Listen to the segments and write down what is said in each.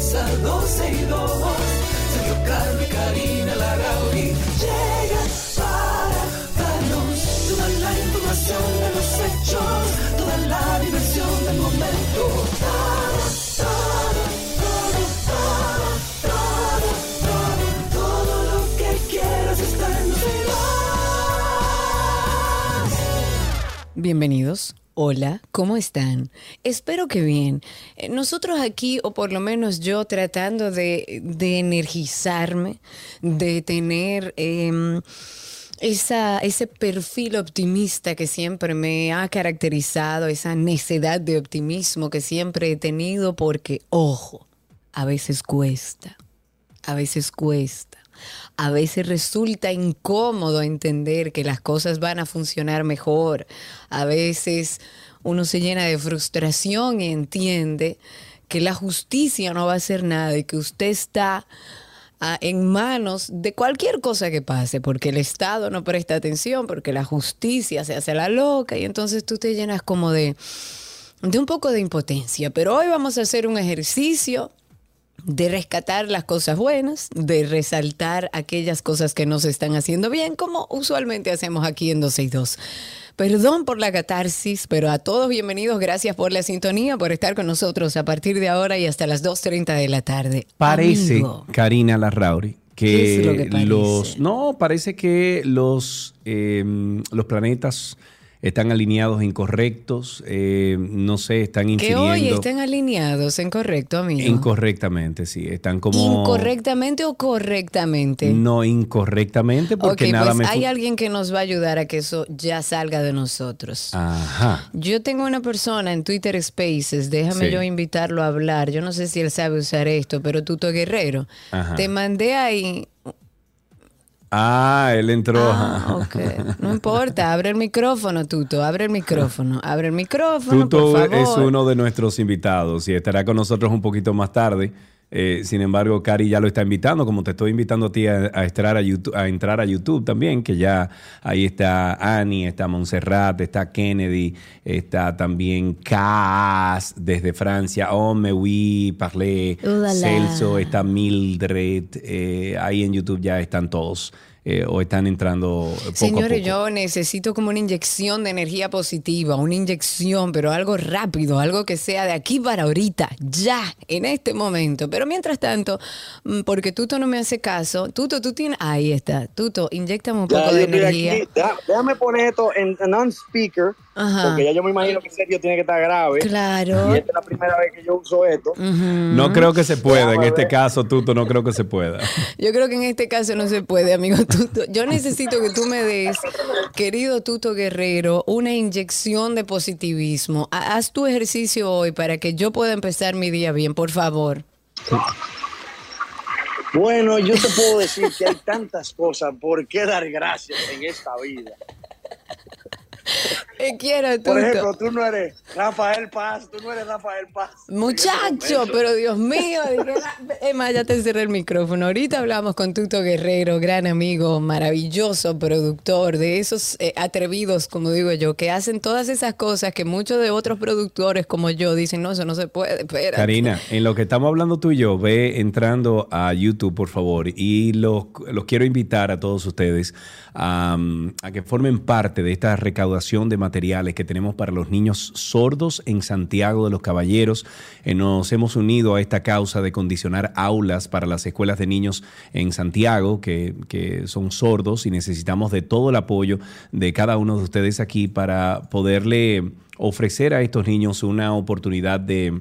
comienza 12 y 2. Sergio Carlos y Karina Larrauri llegan para darnos toda la información de los hechos, toda la diversión del momento. Todo, todo, todo, todo, lo que quieras en 12 y 2. Bienvenidos. Hola, ¿cómo están? Espero que bien. Eh, Nosotros aquí, o por lo menos yo, tratando de, de energizarme, de tener em, esa, ese perfil optimista que siempre me ha caracterizado, esa necedad de optimismo que siempre he tenido, porque, ojo, a veces cuesta, a veces cuesta. A veces resulta incómodo entender que las cosas van a funcionar mejor. A veces uno se llena de frustración y entiende que la justicia no va a hacer nada y que usted está ah, en manos de cualquier cosa que pase, porque el Estado no presta atención, porque la justicia se hace la loca y entonces tú te llenas como de, de un poco de impotencia. Pero hoy vamos a hacer un ejercicio de rescatar las cosas buenas, de resaltar aquellas cosas que no se están haciendo bien, como usualmente hacemos aquí en 12 y 2. Perdón por la catarsis, pero a todos bienvenidos, gracias por la sintonía, por estar con nosotros a partir de ahora y hasta las 2.30 de la tarde. Parece, Amigo, Karina Larrauri, ¿Qué que, lo los. No, parece que los, eh, los planetas están alineados incorrectos. eh, no sé, están que infiriendo. hoy estén alineados en correcto, amigo. Incorrectamente, sí. Están como. ¿Incorrectamente o correctamente? No incorrectamente, porque nada pues me. hay alguien que nos va a ayudar a que eso ya salga de nosotros. Ajá. Yo tengo una persona en Twitter Spaces, déjame Sí. yo invitarlo a hablar. Yo no sé si él sabe usar esto, pero Tuto Guerrero, Ajá. te mandé ahí. Ah, él entró. Ah, ajá. ok. No importa, abre el micrófono, Tuto, abre el micrófono, abre el micrófono, Tuto por favor. es uno de nuestros invitados y estará con nosotros un poquito más tarde. Eh, sin embargo, Cari ya lo está invitando, como te estoy invitando a ti a, a entrar a YouTube, a entrar a YouTube también, que ya ahí está Annie, está Montserrat, está Kennedy, está también Cas desde Francia, Oh, me oui, parlé. Celso, está Mildred, eh, ahí en YouTube ya están todos. Eh, o están entrando poco a Señores, poco. yo necesito como una inyección de energía positiva, una inyección, pero algo rápido, algo que sea de aquí para ahorita, ya, en este momento. Pero mientras tanto, mm, porque Tuto no me hace caso, Tuto, tú tienes, ahí está, Tuto, inyectame un Ya, poco de energía. aquí. Déjame poner esto en, en on-speaker, Ajá. porque ya yo me imagino que Sergio tiene que estar grave. Claro. Y esta es la primera vez que yo uso esto. No creo que se pueda, en este caso, Tuto, no creo que se pueda. Yo creo que en este caso no se puede, amigo Tuto. Yo necesito que tú me des, querido Tuto Guerrero, una inyección de positivismo. Ha- Haz tu ejercicio hoy para que yo pueda empezar mi día bien, por favor. Bueno, yo te puedo decir que hay tantas cosas por qué dar gracias en esta vida. Te quiero, Tuto. Por ejemplo, tú no eres Rafael Paz, tú no eres Rafael Paz. Muchacho, pero Dios mío, dije, Emma, ya te cerré el micrófono. Ahorita hablamos con Tuto Guerrero, gran amigo, maravilloso productor, de esos eh, atrevidos, como digo yo, que hacen todas esas cosas que muchos de otros productores como yo dicen, no, eso no se puede, espera. Karina, en lo que estamos hablando tú y yo, ve entrando a YouTube, por favor, y los, los quiero invitar a todos ustedes a, a que formen parte de esta recaudación de materiales que tenemos para los niños sordos en Santiago de los Caballeros. Eh, nos hemos unido a esta causa de condicionar aulas para las escuelas de niños en Santiago que, que son sordos y necesitamos de todo el apoyo de cada uno de ustedes aquí para poderle ofrecer a estos niños una oportunidad de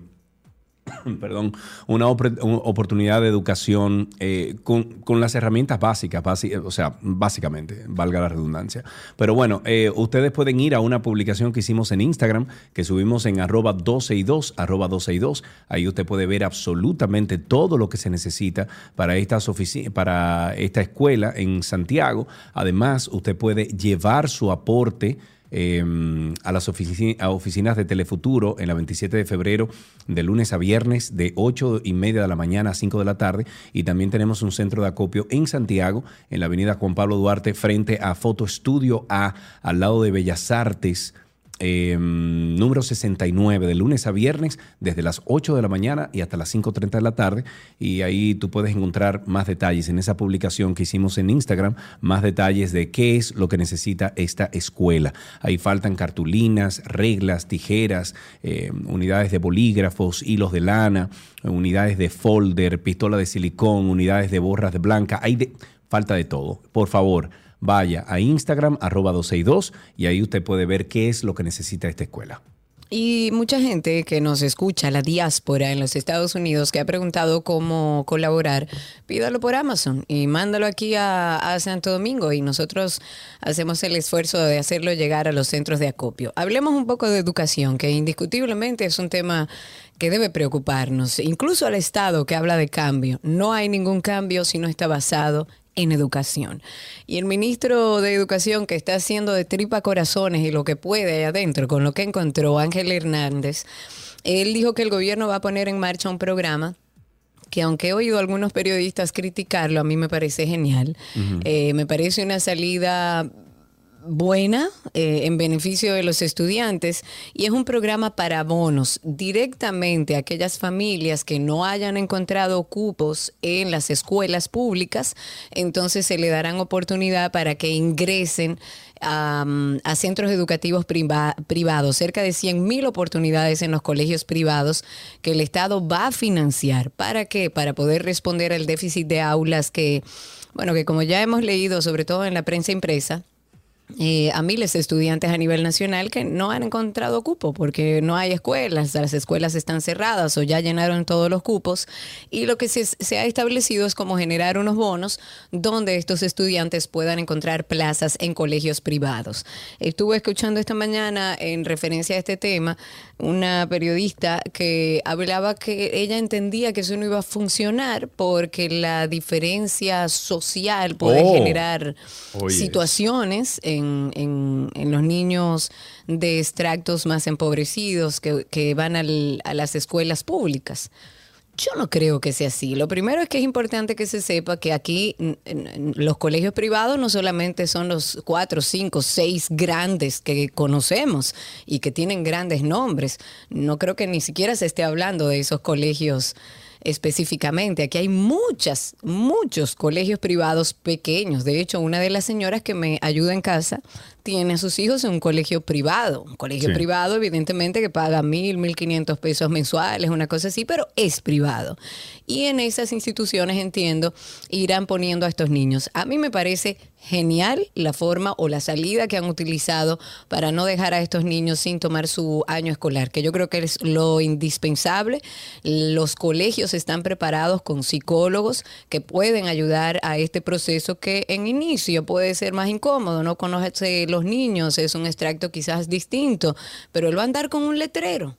perdón, una, oportunidad de educación eh, con, las herramientas básicas, o sea, básicamente, valga la redundancia. Pero bueno, eh, ustedes pueden ir a una publicación que hicimos en Instagram, que subimos en arroba 12 y 2, arroba 12 y 2. Ahí usted puede ver absolutamente todo lo que se necesita para, estas para esta escuela en Santiago. Además, usted puede llevar su aporte Em, a las oficinas de Telefuturo en la 27 de febrero, de lunes a viernes, de 8 y media de la mañana a 5 de la tarde. Y también tenemos un centro de acopio en Santiago, en la avenida Juan Pablo Duarte, frente a Foto Estudio A, al lado de Bellas Artes. Em, número 69, de lunes a viernes, desde las 8 de la mañana y hasta las 5.30 de la tarde. Y ahí tú puedes encontrar más detalles en esa publicación que hicimos en Instagram, más detalles de qué es lo que necesita esta escuela. Ahí faltan cartulinas, reglas, tijeras, em, unidades de bolígrafos, hilos de lana, unidades de folder, pistola de silicón, unidades de borras de blanca. Hay de, falta de todo. Por favor vaya a Instagram, arroba 262, y ahí usted puede ver qué es lo que necesita esta escuela. Y mucha gente que nos escucha, la diáspora en los Estados Unidos, que ha preguntado cómo colaborar, pídalo por Amazon y mándalo aquí a, a, Santo Domingo y nosotros hacemos el esfuerzo de hacerlo llegar a los centros de acopio. Hablemos un poco de educación, que indiscutiblemente es un tema que debe preocuparnos, incluso al Estado que habla de cambio. No hay ningún cambio si no está basado en educación. Y el ministro de Educación que está haciendo de tripa corazones y lo que puede ahí adentro con lo que encontró Ángel Hernández, él dijo que el gobierno va a poner en marcha un programa que aunque he oído a algunos periodistas criticarlo, a mí me parece genial. Eh, me parece una salida buena eh, en beneficio de los estudiantes y es un programa para bonos directamente a aquellas familias que no hayan encontrado cupos en las escuelas públicas, entonces se le darán oportunidad para que ingresen a, centros educativos privados, cerca de 100 mil oportunidades en los colegios privados que el Estado va a financiar. ¿Para qué? Para poder responder al déficit de aulas que, bueno, que como ya hemos leído, sobre todo en la prensa impresa, eh, a miles de estudiantes a nivel nacional que no han encontrado cupo porque no hay escuelas, las escuelas están cerradas o ya llenaron todos los cupos y lo que se, se, ha establecido es como generar unos bonos donde estos estudiantes puedan encontrar plazas en colegios privados. Estuve escuchando esta mañana en referencia a este tema una periodista que hablaba que ella entendía que eso no iba a funcionar porque la diferencia social puede oh. generar situaciones en, en, los niños de extractos más empobrecidos que, que van a las escuelas públicas. Yo no creo que sea así. Lo primero es que es importante que se sepa que aquí los colegios privados no solamente son los cuatro, cinco, seis grandes que conocemos y que tienen grandes nombres. No creo que ni siquiera se esté hablando de esos colegios específicamente. Aquí hay muchas, muchos colegios privados pequeños. De hecho, una de las señoras que me ayuda en casa tiene a sus hijos en un colegio privado. Un colegio privado, evidentemente, que paga mil, mil quinientos pesos mensuales, una cosa así, pero es privado. Y en esas instituciones, entiendo, irán poniendo a estos niños. A mí me parece genial la forma o la salida que han utilizado para no dejar a estos niños sin tomar su año escolar, que yo creo que es lo indispensable. Los colegios están preparados con psicólogos que pueden ayudar a este proceso que en inicio puede ser más incómodo, no conoce los niños, es un extracto quizás distinto, pero él va a andar con un letrero.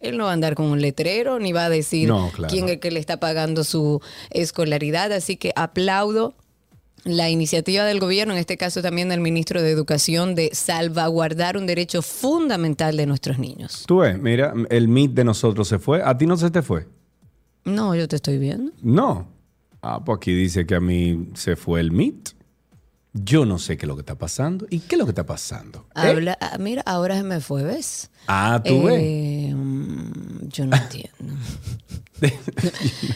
Él no va a andar con un letrero ni va a decir quién es el que le está pagando su escolaridad. Así que aplaudo la iniciativa del gobierno, en este caso también del ministro de Educación, de salvaguardar un derecho fundamental de nuestros niños. Tú ves, mira, el MIT de nosotros se fue. ¿A ti no se te fue? No, yo te estoy viendo. No. Ah, pues aquí dice que a mí se fue el MIT. Yo no sé qué es lo que está pasando. ¿Y qué es lo que está pasando? ¿Eh? Habla, ah, Mira, ahora se me fue, ¿ves? Ah, tú eh, mm, Yo no entiendo.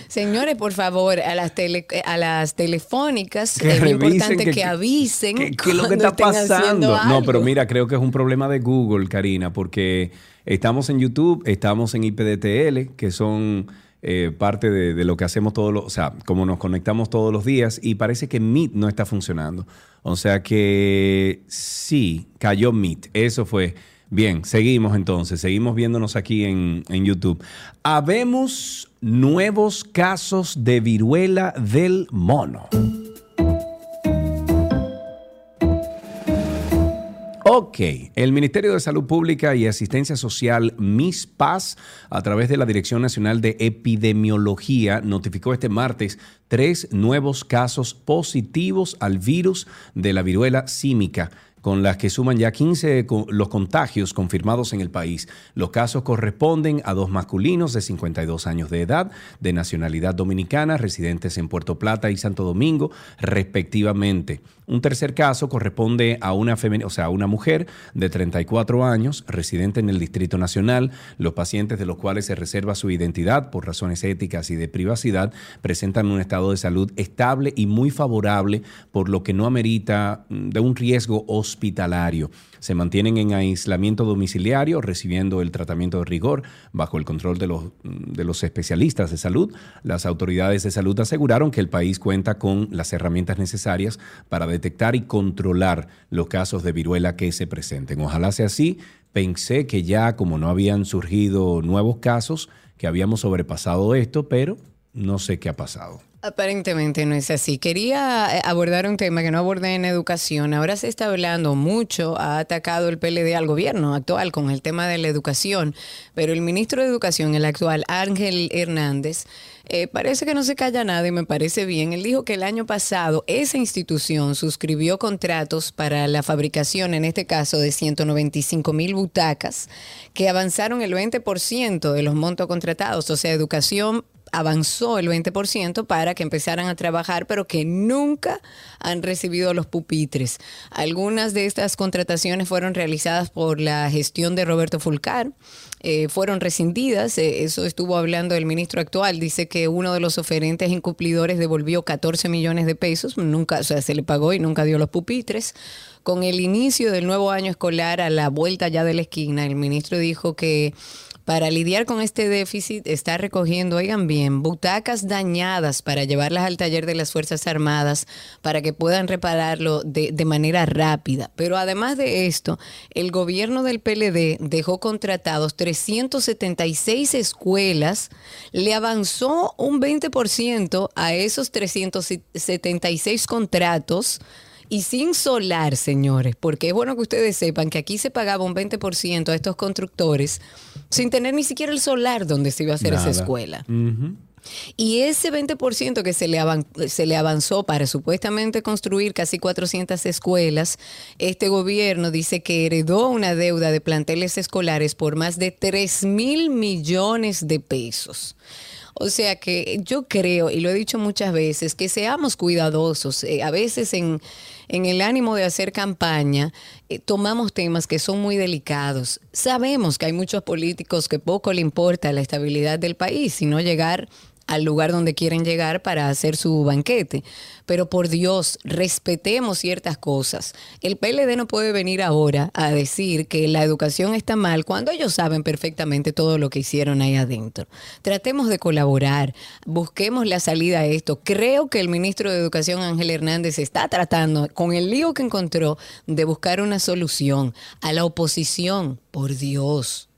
Señores, por favor, a las, tele, a las telefónicas es importante que, avisen. ¿Qué es lo que está pasando? No, pero mira, creo que es un problema de Google, Karina, porque estamos en YouTube, estamos en IPDTL, que son eh, parte de, lo que hacemos todos los, o sea, como nos conectamos todos los días y parece que Meet no está funcionando. O sea que sí, cayó Meet. Eso fue. Bien, seguimos entonces, seguimos viéndonos aquí en, en YouTube. Habemos nuevos casos de viruela del mono. Ok, el Ministerio de Salud Pública y Asistencia Social, MISPAS, a través de la Dirección Nacional de Epidemiología, notificó este martes tres nuevos casos positivos al virus de la viruela símica con las que suman ya 15 los contagios confirmados en el país. Los casos corresponden a dos masculinos de 52 años de edad, de nacionalidad dominicana, residentes en Puerto Plata y Santo Domingo, respectivamente. Un tercer caso corresponde a una, o sea, una mujer de 34 años, residente en el Distrito Nacional. Los pacientes de los cuales se reserva su identidad por razones éticas y de privacidad presentan un estado de salud estable y muy favorable, por lo que no amerita mm, de un riesgo hospitalario se mantienen en aislamiento domiciliario, recibiendo el tratamiento de rigor bajo el control de los, de los especialistas de salud. Las autoridades de salud aseguraron que el país cuenta con las herramientas necesarias para detectar y controlar los casos de viruela que se presenten. Ojalá sea así. Pensé que ya como no habían surgido nuevos casos, que habíamos sobrepasado esto, pero no sé qué ha pasado. Aparentemente no es así. Quería eh, abordar un tema que no abordé en educación. Ahora se está hablando mucho, ha atacado el PLD al gobierno actual con el tema de la educación, pero el ministro de Educación, el actual Ángel Hernández, eh, parece que no se calla nada y me parece bien. Él dijo que el año pasado esa institución suscribió contratos para la fabricación, en este caso, de 195 mil butacas, que avanzaron el 20% de los montos contratados. O sea, educación avanzó el 20% para que empezaran a trabajar, pero que nunca han recibido los pupitres. Algunas de estas contrataciones fueron realizadas por la gestión de Roberto Fulcar, eh, fueron rescindidas, eh, eso estuvo hablando el ministro actual, dice que uno de los oferentes incumplidores devolvió 14 millones de pesos, nunca, o sea, se le pagó y nunca dio los pupitres. Con el inicio del nuevo año escolar a la vuelta ya de la esquina, el ministro dijo que para lidiar con este déficit está recogiendo, oigan bien, butacas dañadas para llevarlas al taller de las Fuerzas Armadas para que puedan repararlo de, manera rápida. Pero además de esto, el gobierno del PLD dejó contratados 376 escuelas, le avanzó un 20% a esos 376 contratos y sin solar, señores, porque es bueno que ustedes sepan que aquí se pagaba un 20% a estos constructores sin tener ni siquiera el solar donde se iba a hacer esa escuela. Y ese 20% que se le, se le avanzó para supuestamente construir casi 400 escuelas, este gobierno dice que heredó una deuda de planteles escolares por más de 3 mil millones de pesos. O sea que yo creo, y lo he dicho muchas veces, que seamos cuidadosos. Eh, a veces en, en, el ánimo de hacer campaña, eh, tomamos temas que son muy delicados. Sabemos que hay muchos políticos que poco le importa la estabilidad del país, sino llegar al lugar donde quieren llegar para hacer su banquete. Pero por Dios, respetemos ciertas cosas. El PLD no puede venir ahora a decir que la educación está mal cuando ellos saben perfectamente todo lo que hicieron ahí adentro. Tratemos de colaborar, busquemos la salida a esto. Creo que el ministro de Educación, Ángel Hernández, está tratando, con el lío que encontró, de buscar una solución a la oposición. Por Dios.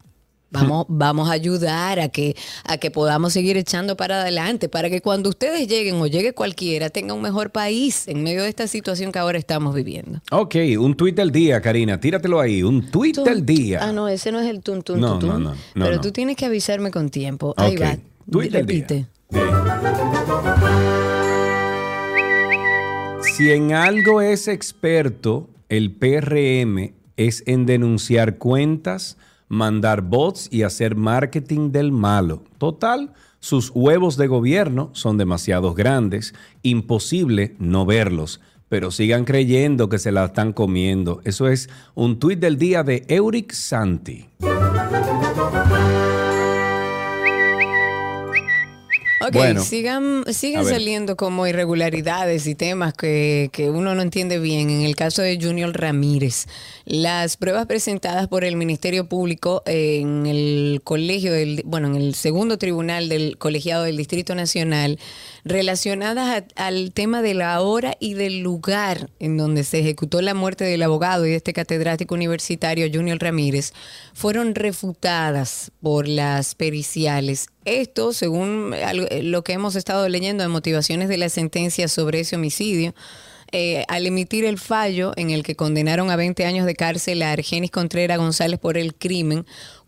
Vamos, vamos a ayudar a que, a que podamos seguir echando para adelante, para que cuando ustedes lleguen o llegue cualquiera, tenga un mejor país en medio de esta situación que ahora estamos viviendo. Ok, un tuit del día, Karina, tíratelo ahí, un tuit del día. Ah, no, ese no es el tun, tun, no, no, no, Pero tú tienes que avisarme con tiempo. Ahí va. Tuit del día. Si en algo es experto el PRM es en denunciar cuentas mandar bots y hacer marketing del malo. Total, sus huevos de gobierno son demasiado grandes, imposible no verlos, pero sigan creyendo que se la están comiendo. Eso es un tuit del día de Euric Santi. Ok, Bueno, sigan, sigan saliendo como irregularidades y temas que, que uno no entiende bien. En el caso de Junior Ramírez, las pruebas presentadas por el Ministerio Público en el colegio del, bueno, en el segundo tribunal del colegiado del Distrito Nacional, relacionadas al tema de la hora y del lugar en donde se ejecutó la muerte del abogado y de este catedrático universitario Junior Ramírez, fueron refutadas por las periciales. Esto, según eh, lo que hemos estado leyendo de motivaciones de la sentencia sobre ese homicidio, eh, al emitir el fallo en el que condenaron a 20 años de cárcel a Argenis Contreras González por el crimen,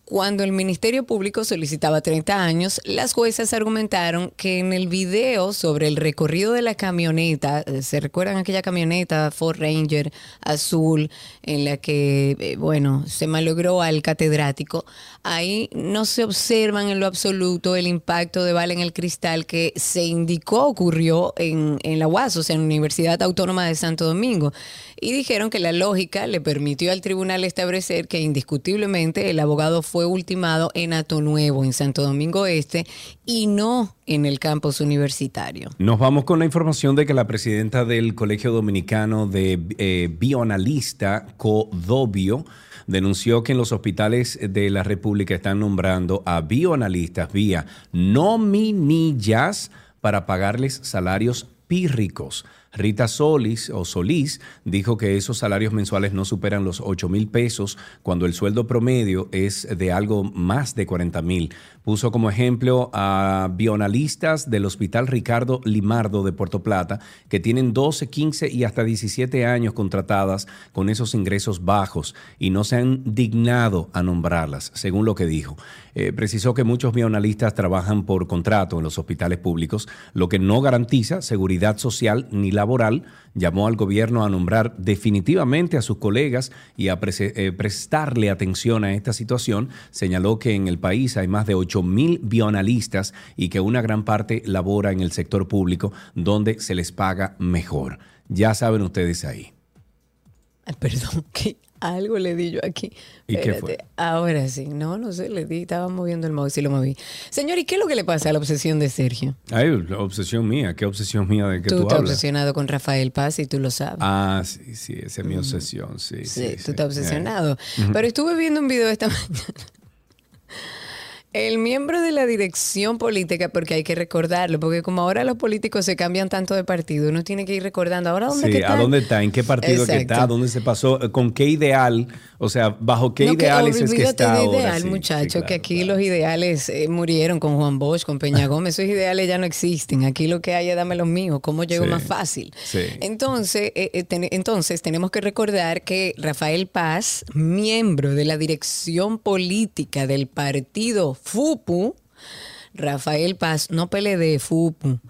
cuando el Ministerio Público solicitaba 30 años, las juezas argumentaron que en el video sobre el recorrido de la camioneta, eh, ¿se recuerdan aquella camioneta Ford Ranger azul en la que, eh, bueno, se malogró al catedrático? Ahí no se observan en lo absoluto el impacto de bala en el cristal que se indicó ocurrió en, la UAS, o sea, en la Universidad Autónoma de Santo Domingo. Y dijeron que la lógica le permitió al tribunal establecer que indiscutiblemente el abogado fue ultimado en Ato Nuevo, en Santo Domingo Este, y no en el campus universitario. Nos vamos con la información de que la presidenta del Colegio Dominicano de eh, Bioanalista, Codobio, denunció que en los hospitales de la República están nombrando a bioanalistas vía nominillas para pagarles salarios pírricos. Rita Solis o Solís dijo que esos salarios mensuales no superan los 8 mil pesos cuando el sueldo promedio es de algo más de 40 mil. Puso como ejemplo a bioanalistas del Hospital Ricardo Limardo de Puerto Plata que tienen 12, 15 y hasta 17 años contratadas con esos ingresos bajos y no se han dignado a nombrarlas, según lo que dijo. Eh, precisó que muchos bioanalistas trabajan por contrato en los hospitales públicos, lo que no garantiza seguridad social ni laboral. Llamó al gobierno a nombrar definitivamente a sus colegas y a eh, prestarle atención a esta situación. Señaló que en el país hay más de 8 mil bioanalistas y que una gran parte labora en el sector público donde se les paga mejor. Ya saben ustedes ahí. Perdón, que algo le di yo aquí. ¿Y qué fue? Ahora sí, no, no sé, le di, estaba moviendo el mouse y lo moví. Señor, ¿y qué es lo que le pasa a la obsesión de Sergio? Ay, la obsesión mía. ¿Qué obsesión mía de que tú tú, estás hablas? obsesionado con Rafael Paz y tú lo sabes. Ah, sí, sí, esa es mi obsesión, sí. Sí, Sí, tú sí. estás obsesionado. Pero estuve viendo un video esta mañana. El miembro de la dirección política, porque hay que recordarlo, porque como ahora los políticos se cambian tanto de partido, uno tiene que ir recordando. ¿Ahora dónde Sí, que ¿a está? dónde está? ¿En qué partido que está? ¿Dónde se pasó? ¿Con qué ideal? O sea, ¿bajo qué No, que ideales es que está de ahora? ideal, Sí, muchacho, sí, que aquí claro. los ideales eh, murieron con Juan Bosch, con Peña Gómez. Esos ideales ya no existen. Aquí lo que hay es dame los míos. ¿Cómo llego más fácil? sí. Entonces, eh, eh, ten- entonces, tenemos que recordar que Rafael Paz, miembro de la dirección política del partido FUPU, Rafael Paz, no PLD, FUPU.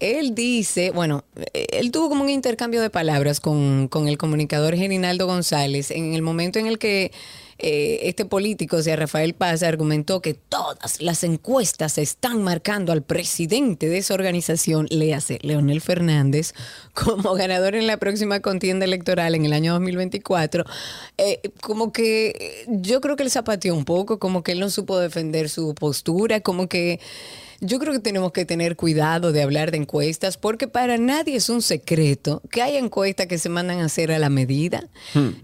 Él dice, bueno, eh, él tuvo como un intercambio de palabras con, con el comunicador Gerinaldo González en el momento en el que eh, este político, o sea, Rafael Paz, argumentó que todas las encuestas están marcando al presidente de esa organización, léase, Leonel Fernández, como ganador en la próxima contienda electoral en el año 2024. Eh, como que eh, yo creo que él zapateó un poco, como que él no supo defender su postura, como que yo creo que tenemos que tener cuidado de hablar de encuestas porque para nadie es un secreto que hay encuestas que se mandan a hacer a la medida.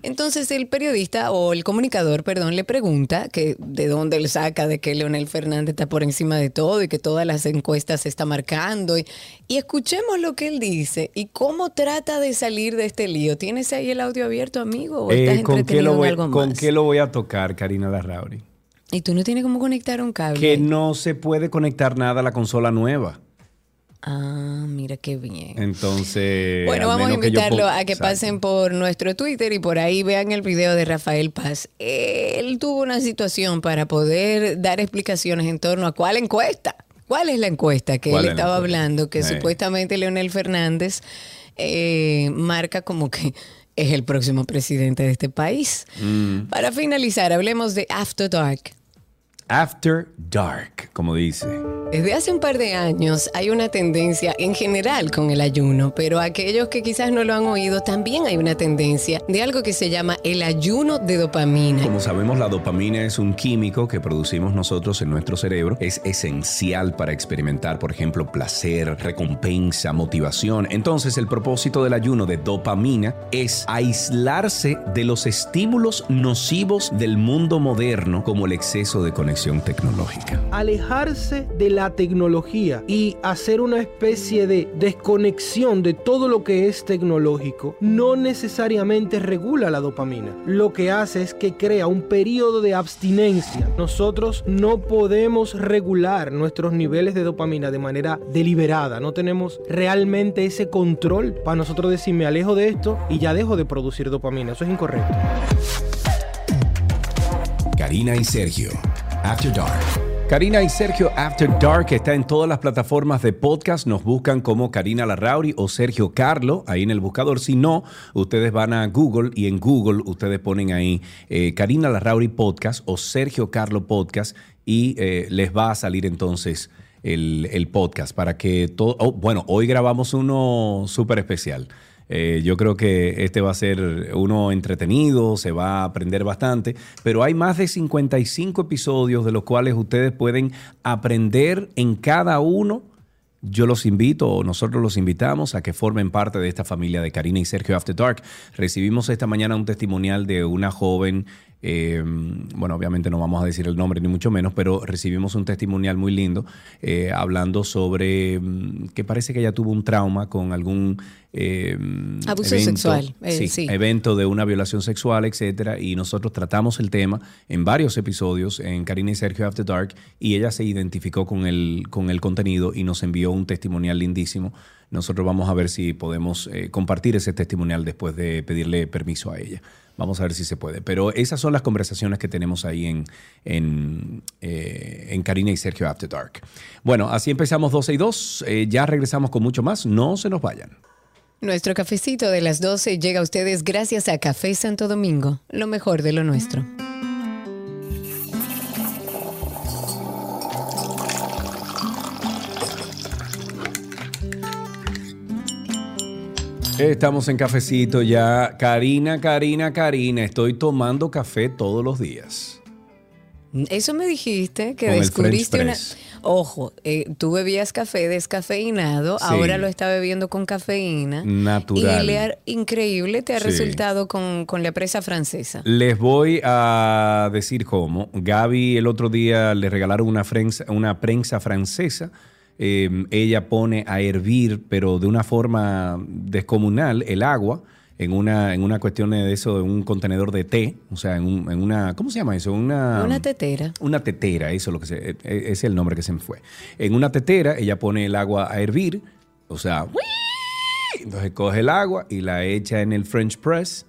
Entonces el periodista o el comunicador, perdón, le pregunta que de dónde él saca de que Leonel Fernández está por encima de todo y que todas las encuestas se está marcando. Y, y escuchemos lo que él dice y cómo trata de salir de este lío. ¿Tienes ahí el audio abierto, amigo? ¿O estás Eh, ¿con, qué entretenido lo en voy, algo ¿Con más? qué lo voy a tocar, Karina Larrauri? Y tú no tienes cómo conectar un cable. Que no se puede conectar nada a la consola nueva. Ah, mira qué bien. Entonces. Bueno, vamos a invitarlo a que Exacto. pasen por nuestro Twitter y por ahí vean el video de Rafael Paz. Él tuvo una situación para poder dar explicaciones en torno a cuál encuesta. ¿Cuál es la encuesta que él ¿Cuál es la estaba encuesta? hablando? Que Eh. supuestamente Leonel Fernández eh, marca como que es el próximo presidente de este país. Mm. Para finalizar, hablemos de After Dark. After Dark, como dice. Desde hace un par de años hay una tendencia en general con el ayuno, pero aquellos que quizás no lo han oído, también hay una tendencia de algo que se llama el ayuno de dopamina. Como sabemos, la dopamina es un químico que producimos nosotros en nuestro cerebro. Es esencial para experimentar, por ejemplo, placer, recompensa, motivación. Entonces, el propósito del ayuno de dopamina es aislarse de los estímulos nocivos del mundo moderno, como el exceso de conexión tecnológica. Alejarse de la tecnología y hacer una especie de desconexión de todo lo que es tecnológico no necesariamente regula la dopamina. Lo que hace es que crea un periodo de abstinencia. Nosotros no podemos regular nuestros niveles de dopamina de manera deliberada. No tenemos realmente ese control para nosotros decir me alejo de esto y ya dejo de producir dopamina. Eso es incorrecto. Karina y Sergio, After Dark. Karina y Sergio After Dark está en todas las plataformas de podcast. Nos buscan como Karina Larrauri o Sergio Carlo ahí en el buscador. Si no, ustedes van a Google y en Google ustedes ponen ahí eh, Karina Larrauri Podcast o Sergio Carlo Podcast y eh, les va a salir entonces el, el podcast para que todo. oh, bueno, hoy grabamos uno súper especial. Eh, yo creo que este va a ser uno entretenido, se va a aprender bastante, pero hay más de 55 episodios de los cuales ustedes pueden aprender en cada uno. Yo los invito, o nosotros los invitamos a que formen parte de esta familia de Karina y Sergio After Dark. Recibimos esta mañana un testimonial de una joven eh, bueno, obviamente no vamos a decir el nombre ni mucho menos, pero recibimos un testimonial muy lindo eh, hablando sobre mm, que parece que ella tuvo un trauma con algún eh, Abuso evento, sexual, eh, sí, sí. evento de una violación sexual, etcétera, y nosotros tratamos el tema en varios episodios en Karina y Sergio After Dark y ella se identificó con el, con el contenido y nos envió un testimonial lindísimo. Nosotros vamos a ver si podemos eh, compartir ese testimonial después de pedirle permiso a ella. Vamos a ver si se puede. Pero esas son las conversaciones que tenemos ahí en, en, eh, en Karina y Sergio After Dark. Bueno, así empezamos 12 y 2. Eh, ya regresamos con mucho más. No se nos vayan. Nuestro cafecito de las 12 llega a ustedes gracias a Café Santo Domingo, lo mejor de lo nuestro. Estamos en cafecito ya. Karina, Karina, Karina. Estoy tomando café todos los días. Eso me dijiste que Con descubriste una... Ojo, eh, tú bebías café descafeinado, Sí. ahora lo está bebiendo con cafeína. Natural. Y le ha- increíble te ha Sí. resultado con, con la presa francesa. Les voy a decir cómo. Gaby el otro día le regalaron una prensa, una prensa francesa. Eh, ella pone a hervir, pero de una forma descomunal, el agua en una, en una cuestión de eso, en un contenedor de té. O sea, en, un- en una. ¿Cómo se llama eso? Una, Una tetera. Una tetera, eso es lo que se, eh, ese es el nombre que se me fue. En una tetera, ella pone el agua a hervir, o sea, entonces coge el agua y la echa en el French press.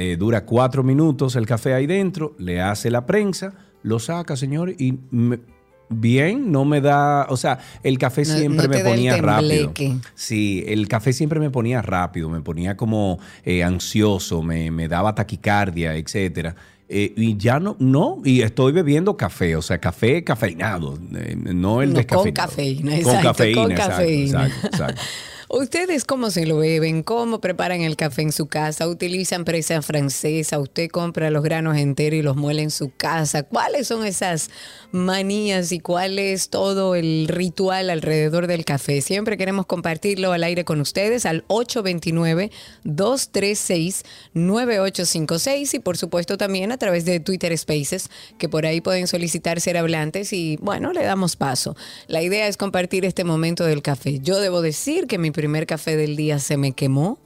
eh, dura cuatro minutos el café ahí dentro, le hace la prensa, lo saca, señor, y me- bien, no me da, o sea, el café siempre no me ponía rápido. Sí, el café siempre me ponía rápido, me ponía como eh, ansioso, me, me daba taquicardia, etcétera. Eh, y ya no, no, y estoy bebiendo café, o sea, café cafeinado, eh, no el No, con descafeinado. cafeína, Con exacto, cafeína, con exacto, cafeína. exacto, exacto. ¿Ustedes cómo se lo beben? ¿Cómo preparan el café en su casa? ¿Utilizan presa francesa? ¿Usted compra los granos enteros y los muele en su casa? ¿Cuáles son esas manías y cuál es todo el ritual alrededor del café? Siempre queremos compartirlo al aire con ustedes al 829-236-9856 y por supuesto también a través de Twitter Spaces, que por ahí pueden solicitar ser hablantes y bueno, le damos paso. La idea es compartir este momento del café. Yo debo decir que mi primer café del día se me quemó.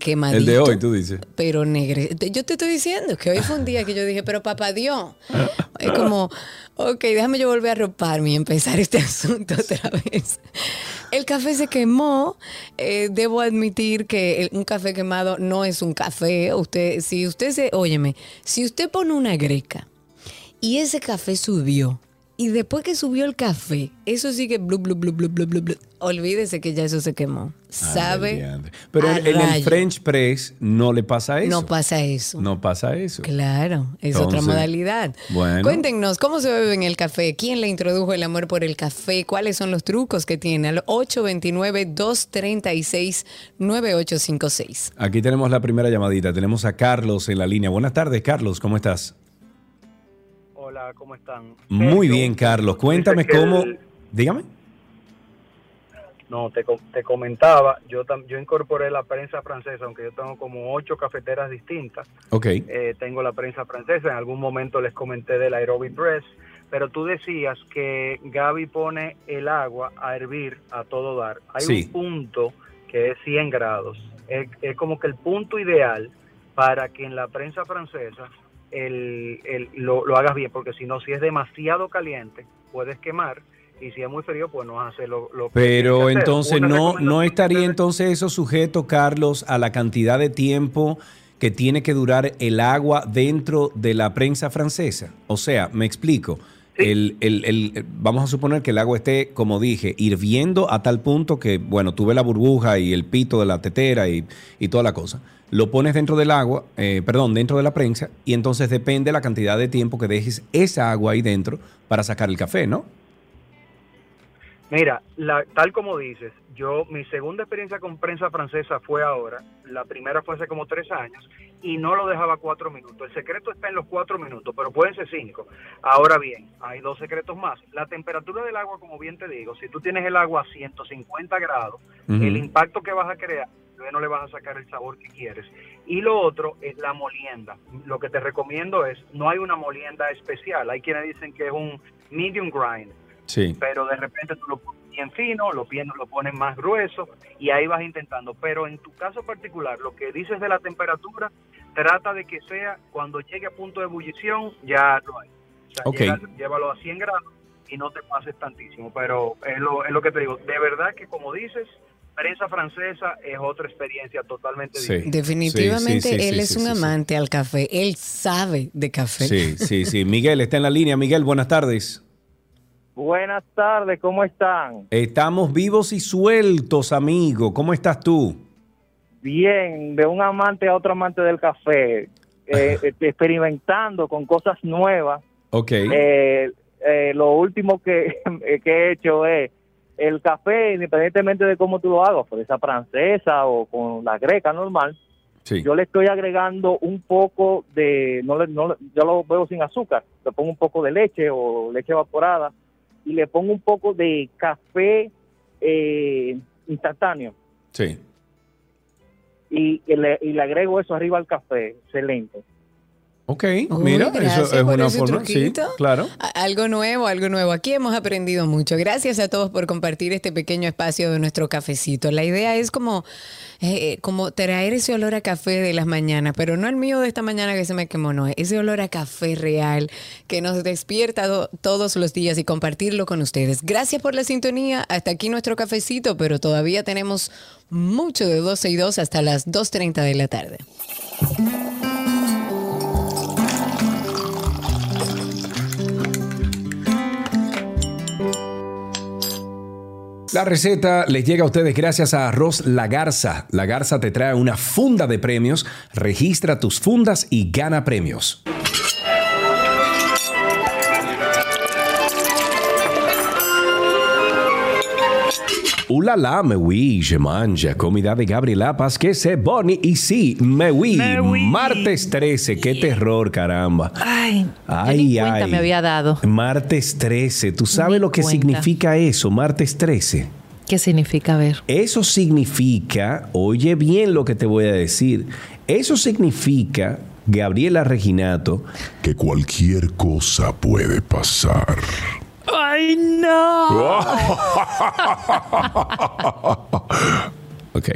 Quemadito, El de hoy, tú dices. Pero negre. Yo te estoy diciendo que hoy fue un día que yo dije, pero papá Dios. Es como, ok, déjame yo volver a roparme y empezar este asunto otra vez. El café se quemó. eh, debo admitir que el- un café quemado no es un café. Usted, si usted se, óyeme, si usted pone una greca y ese café subió Y después que subió el café, eso sí que blu, blu, blu, blu, blu, blu, blu. Olvídese que ya eso se quemó. Sabe. diantre. Pero en, en el. French press no le pasa eso. No pasa eso. No pasa eso. Claro, es otra modalidad. bueno. Cuéntenos, ¿cómo se bebe en el café? ¿Quién le introdujo el amor por el café? ¿Cuáles son los trucos que tiene? Al 829-236-9856. Aquí tenemos la primera llamadita. Tenemos a Carlos en la línea. Buenas tardes, Carlos. ¿Cómo estás? Hola, ¿cómo están? Muy Sergio, bien, Carlos. Cuéntame cómo. el- Dígame. No, te, co- te comentaba, yo, tam- yo incorporé la prensa francesa, aunque yo tengo como ocho cafeteras distintas. Ok. Eh, tengo la prensa francesa, en algún momento les comenté del Aerobic Press, pero tú decías que Gaby pone el agua a hervir a todo dar. Hay Sí. un punto que es 100 grados. Es, es como que el punto ideal para que en la prensa francesa el, el- lo, lo hagas bien, porque si no, si es demasiado caliente, puedes quemar. Y si es muy frío, pues no hace lo, lo Pero que entonces no, no estaría entonces eso sujeto, Carlos, a la cantidad de tiempo que tiene que durar el agua dentro de la prensa francesa. O sea, me explico. Sí. El, el- el- vamos a suponer que el agua esté, como dije, hirviendo a tal punto que, bueno, tuve la burbuja y el pito de la tetera y, y toda la cosa. Lo pones dentro del agua, eh, perdón, dentro de la prensa, y entonces depende la cantidad de tiempo que dejes esa agua ahí dentro para sacar el café, ¿no? Mira, la, tal como dices, yo mi segunda experiencia con prensa francesa fue ahora, la primera fue hace como tres años y no lo dejaba cuatro minutos. El secreto está en los cuatro minutos, pero pueden ser cinco. Ahora bien, hay dos secretos más. La temperatura del agua, como bien te digo, si tú tienes el agua a 150 grados, el impacto que vas a crear, no le vas a sacar el sabor que quieres. Y lo otro es la molienda. Lo que te recomiendo es, no hay una molienda especial. Hay quienes dicen que es un medium grind Sí. pero de repente tú lo pones bien fino, lo, lo pones más grueso y ahí vas intentando. Pero en tu caso particular, lo que dices de la temperatura, trata de que sea cuando llegue a punto de ebullición, ya lo hay. O sea, Ok. llega- llévalo a 100 grados y no te pases tantísimo. Pero es lo, es lo que te digo, de verdad que como dices, prensa francesa es otra experiencia totalmente Sí. distinta. Definitivamente Sí, sí, sí, él sí, es sí, un sí, sí. amante al café. Él sabe de café. Sí, sí, sí. Miguel está en la línea. Miguel, buenas tardes. Buenas tardes, ¿cómo están? Estamos vivos y sueltos, amigo. ¿Cómo estás tú? Bien, de un amante a otro amante del café, eh, este, experimentando con cosas nuevas. Ok. Eh, eh, lo último que, que he hecho es el café, independientemente de cómo tú lo hagas, por esa francesa o con la greca normal, sí. yo le estoy agregando un poco de, no, le- no le- yo lo veo sin azúcar, le pongo un poco de leche o leche evaporada y le pongo un poco de café eh, instantáneo. Sí. y, y le, y le agrego eso arriba al café. Excelente. Ok, Uy, mira, eso es una forma. Sí, claro. Algo nuevo, algo nuevo. Aquí hemos aprendido mucho. Gracias a todos por compartir este pequeño espacio de nuestro cafecito. La idea es como, eh, como traer ese olor a café de las mañanas, pero no el mío de esta mañana que se me quemó, no. Ese olor a café real que nos despierta do- todos los días y compartirlo con ustedes. Gracias por la sintonía. Hasta aquí nuestro cafecito, pero todavía tenemos mucho de 12 y 2 hasta las 2.30 de la tarde. La receta les llega a ustedes gracias a Arroz La Garza. La Garza te trae una funda de premios. Registra tus fundas y gana premios. Ulala, me oui, je mange. Comida de Gabriela Paz, que se boni. Y sí, me oui. Martes 13, qué terror, caramba. Ay, Ay, ni cuenta ay. me había dado. Martes 13, ¿tú sabes Ni lo que cuenta. significa eso, martes 13? ¿Qué significa ver? Eso significa, oye bien lo que te voy a decir, eso significa, Gabriela Reginato, que cualquier cosa puede pasar. ¡Ay, no! ok,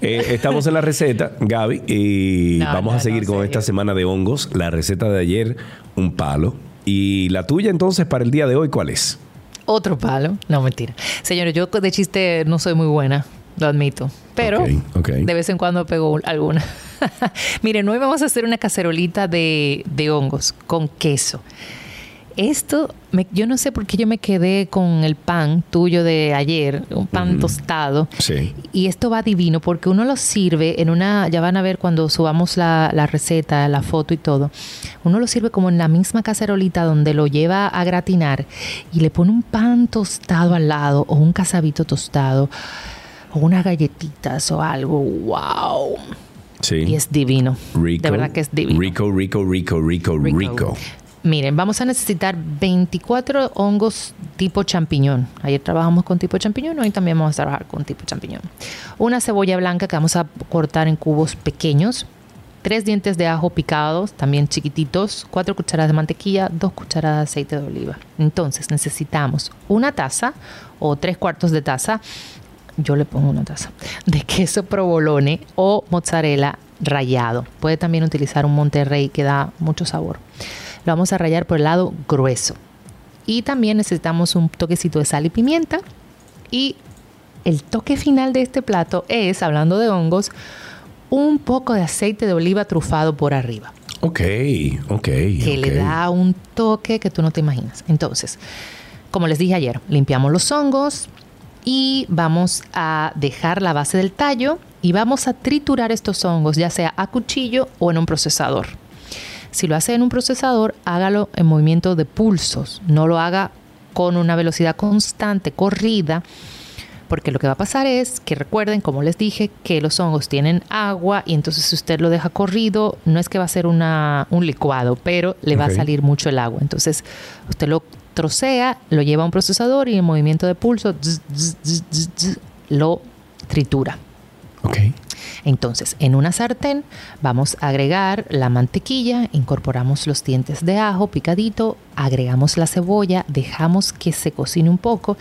Eh, estamos en la receta, Gaby, y No, vamos no, a seguir no, con serio. esta semana de hongos. La receta de ayer, un palo. Y la tuya entonces para el día de hoy, ¿cuál es? Otro palo. No, mentira. Señores, yo de chiste no soy muy buena, lo admito. Pero Ok, ok. de vez en cuando pego alguna. Miren, hoy vamos a hacer una cacerolita de, de hongos con queso. Esto, me- yo no sé por qué yo me quedé con el pan tuyo de ayer, un pan tostado. Sí. Y esto va divino porque uno lo sirve en una, ya van a ver cuando subamos la, la receta, la foto y todo, uno lo sirve como en la misma cacerolita donde lo lleva a gratinar y le pone un pan tostado al lado o un casabito tostado o unas galletitas o algo, wow. Sí. Y es divino. Rico. De verdad que es divino. Rico, rico, rico, rico, rico. Rico. Miren, vamos a necesitar 24 hongos tipo champiñón. Ayer trabajamos con tipo champiñón, hoy también vamos a trabajar con tipo champiñón. Una cebolla blanca que vamos a cortar en cubos pequeños. Tres dientes de ajo picados, también chiquititos. Cuatro cucharadas de mantequilla, dos cucharadas de aceite de oliva. Entonces necesitamos una taza o tres cuartos de taza. Yo le pongo una taza de queso provolone o mozzarella rallado. Puede también utilizar un Monterrey que da mucho sabor. Lo vamos a rallar por el lado grueso. Y también necesitamos un toquecito de sal y pimienta. Y el toque final de este plato es, hablando de hongos, un poco de aceite de oliva trufado por arriba. Ok, ok. Que le ok. da un toque que tú no te imaginas. Entonces, como les dije ayer, limpiamos los hongos y vamos a dejar la base del tallo y vamos a triturar estos hongos, ya sea a cuchillo o en un procesador. Si lo hace en un procesador, hágalo en movimiento de pulsos, no lo haga con una velocidad constante, corrida, porque lo que va a pasar es que recuerden, como les dije, que los hongos tienen agua y entonces si usted lo deja corrido, no es que va a ser una, un licuado, pero le va a salir mucho el agua. Entonces usted lo trocea, lo lleva a un procesador y en movimiento de pulso zzz, zzz, zzz, zzz, zzz, lo tritura. Entonces, en una sartén vamos a agregar la mantequilla, incorporamos los dientes de ajo picadito, agregamos la cebolla, dejamos que se cocine un poco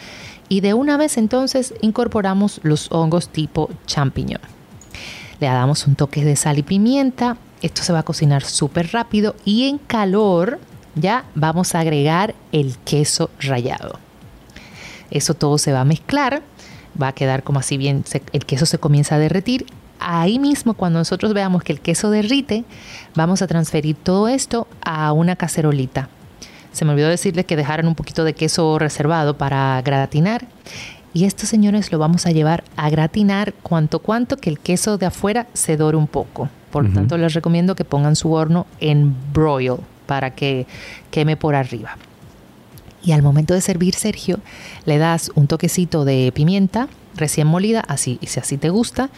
y de una vez entonces incorporamos los hongos tipo champiñón. Le damos un toque de sal y pimienta, esto se va a cocinar súper rápido y en calor ya vamos a agregar el queso rallado. Eso todo se va a mezclar, va a quedar como así bien, el queso se comienza a derretir. Ahí mismo, cuando nosotros veamos que el queso derrite, vamos a transferir todo esto a una cacerolita. Se me olvidó decirles que dejaran un poquito de queso reservado para gratinar. Y esto, señores, lo vamos a llevar a gratinar cuanto cuanto que el queso de afuera se dore un poco. Por lo tanto, les recomiendo que pongan su horno en broil para que queme por arriba. Y al momento de servir, Sergio, le das un toquecito de pimienta recién molida, así, si así te gusta,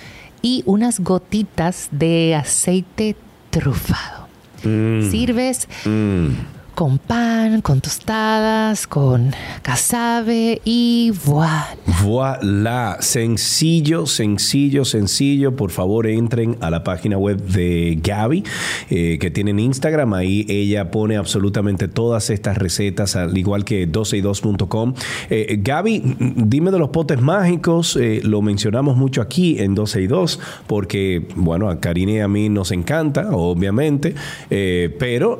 y unas gotitas de aceite trufado. Mm, Sirves mm. Con pan, con tostadas, con casabe y voilà. Voilà, sencillo, sencillo, sencillo. Por favor, entren a la página web de Gaby, eh, que tiene en Instagram. Ahí ella pone absolutamente todas estas recetas, al igual que 12y2.com. Eh, Gaby, dime de los potes mágicos. eh, lo mencionamos mucho aquí en 12 y 2, porque, bueno, a Karina y a mí nos encanta, obviamente, pero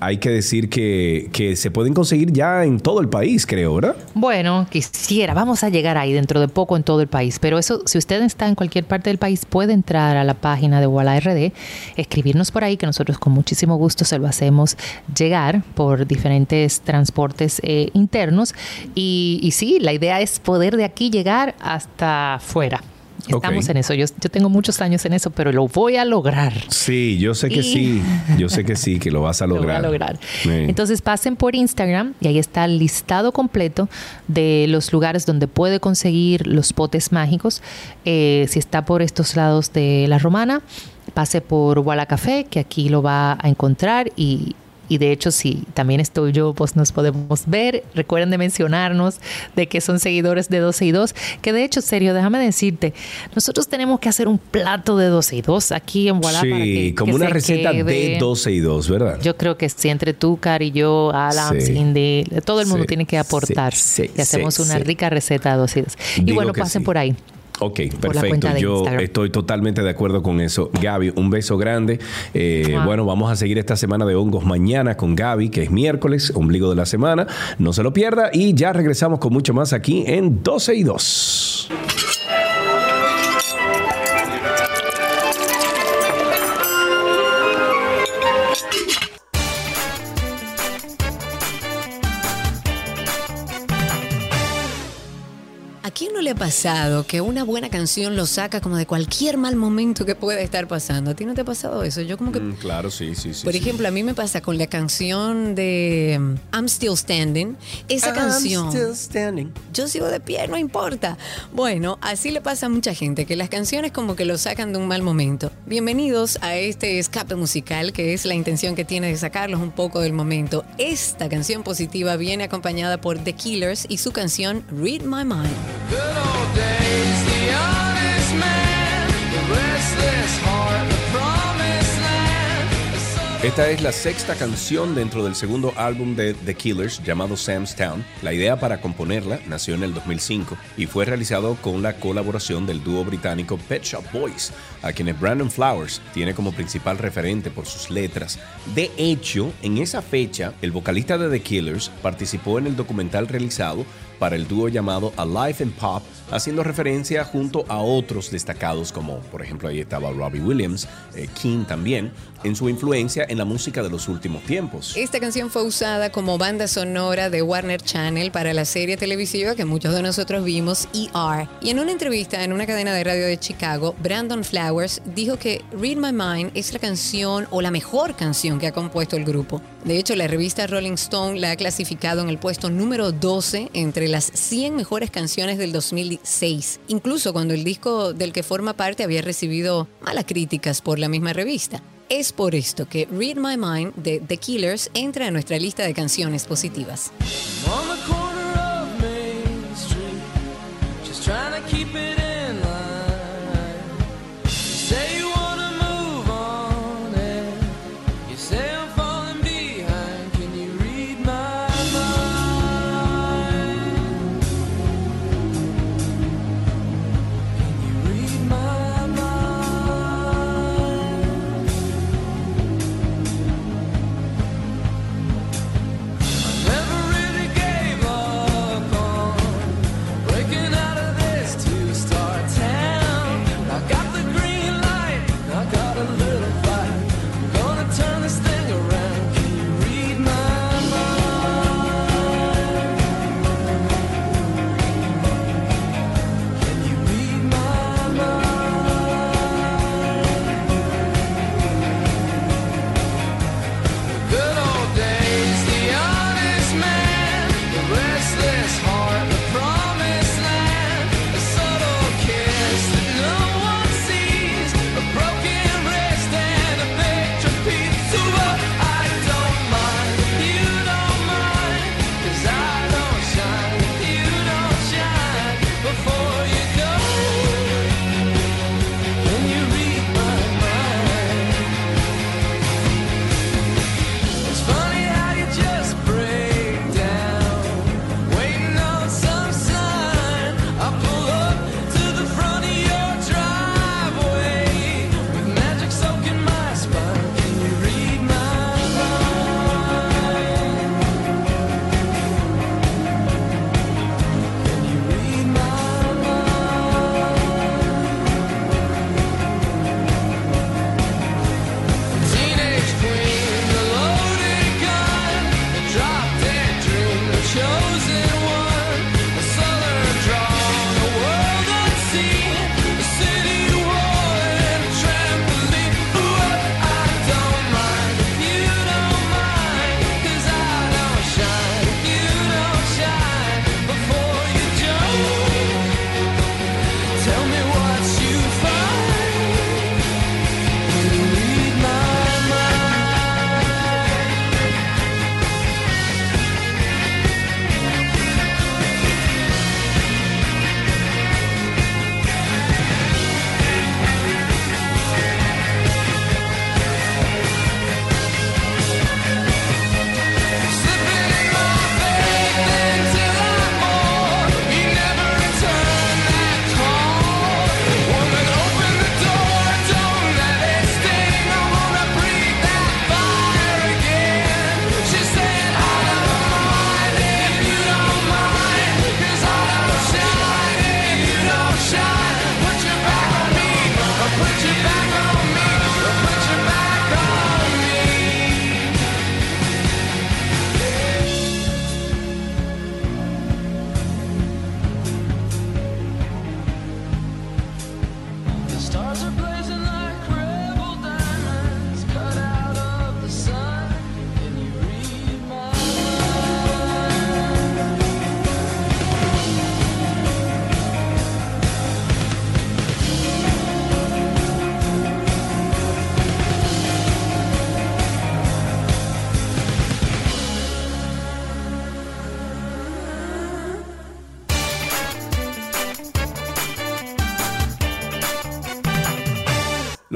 hay que decir que, que se pueden conseguir ya en todo el país, creo, ¿verdad? Bueno, quisiera, vamos a llegar ahí dentro de poco en todo el país, pero eso, si usted está en cualquier parte del país, puede entrar a la página de Walla RD, escribirnos por ahí, que nosotros con muchísimo gusto se lo hacemos llegar por diferentes transportes eh, internos. Y, y sí, la idea es poder de aquí llegar hasta afuera. Estamos en eso. Yo, yo tengo muchos años en eso, pero lo voy a lograr. Sí, yo sé que Y- sí, yo sé que sí, que lo vas a Lo voy lograr. a lograr. Sí. Entonces pasen por Instagram y ahí está el listado completo de los lugares donde puede conseguir los potes mágicos. Eh, si está por estos lados de la Romana, pase por Walla Café, que aquí lo va a encontrar y, y de hecho si también estoy yo, pues nos podemos ver. Recuerden de mencionarnos de que son seguidores de 12 y 2, que de hecho, serio, déjame decirte, nosotros tenemos que hacer un plato de 12 y 2 aquí en Walla para sí, que- como que una receta de quede. 12 y 2, ¿verdad? Yo creo que sí, entre tú, Cari, yo, Alan, Sí. Cindy, todo el mundo Sí, tiene que aportar. sí, y hacemos una rica receta de dos y dos. Y Digo bueno, pasen por ahí. Ok, perfecto. Yo estoy totalmente de acuerdo con eso. Gaby, un beso grande. Eh. Bueno, vamos a seguir esta semana de hongos mañana con Gaby, que es miércoles, ombligo de la semana. No se lo pierda y ya regresamos con mucho más aquí en 12 y 2 le ha pasado que una buena canción lo saca como de cualquier mal momento que pueda estar pasando? ¿A ti no te ha pasado eso? Yo como que... Mm, claro, sí, sí, sí. Por sí. ejemplo, a mí me pasa con la canción de um, I'm Still Standing. Esa I'm canción... still standing. Yo sigo de pie, no importa. Bueno, así le pasa a mucha gente, que las canciones como que lo sacan de un mal momento. Bienvenidos a este escape musical, que es la intención que tiene de sacarlos un poco del momento. Esta canción positiva viene acompañada por The Killers y su canción Read My Mind. Esta es la sexta canción dentro del segundo álbum de The Killers llamado Sam's Town. La idea para componerla nació en el 2005 y fue realizado con la colaboración del dúo británico Pet Shop Boys, a quienes Brandon Flowers tiene como principal referente por sus letras. De hecho, en esa fecha, el vocalista de The Killers participó en el documental realizado para el dúo llamado Alive and Pop, haciendo referencia junto a otros destacados como, por ejemplo, ahí estaba Robbie Williams, eh, King también, en su influencia en la música de los últimos tiempos. Esta canción fue usada como banda sonora de Warner Channel para la serie televisiva que muchos de nosotros vimos, ER. Y en una entrevista en una cadena de radio de Chicago, Brandon Flowers dijo que Read My Mind es la canción o la mejor canción que ha compuesto el grupo. De hecho, la revista Rolling Stone la ha clasificado en el puesto número 12 entre las 100 mejores canciones del 2006, incluso cuando el disco del que forma parte había recibido malas críticas por la misma revista. Es por esto que Read My Mind de The Killers entra en nuestra lista de canciones positivas.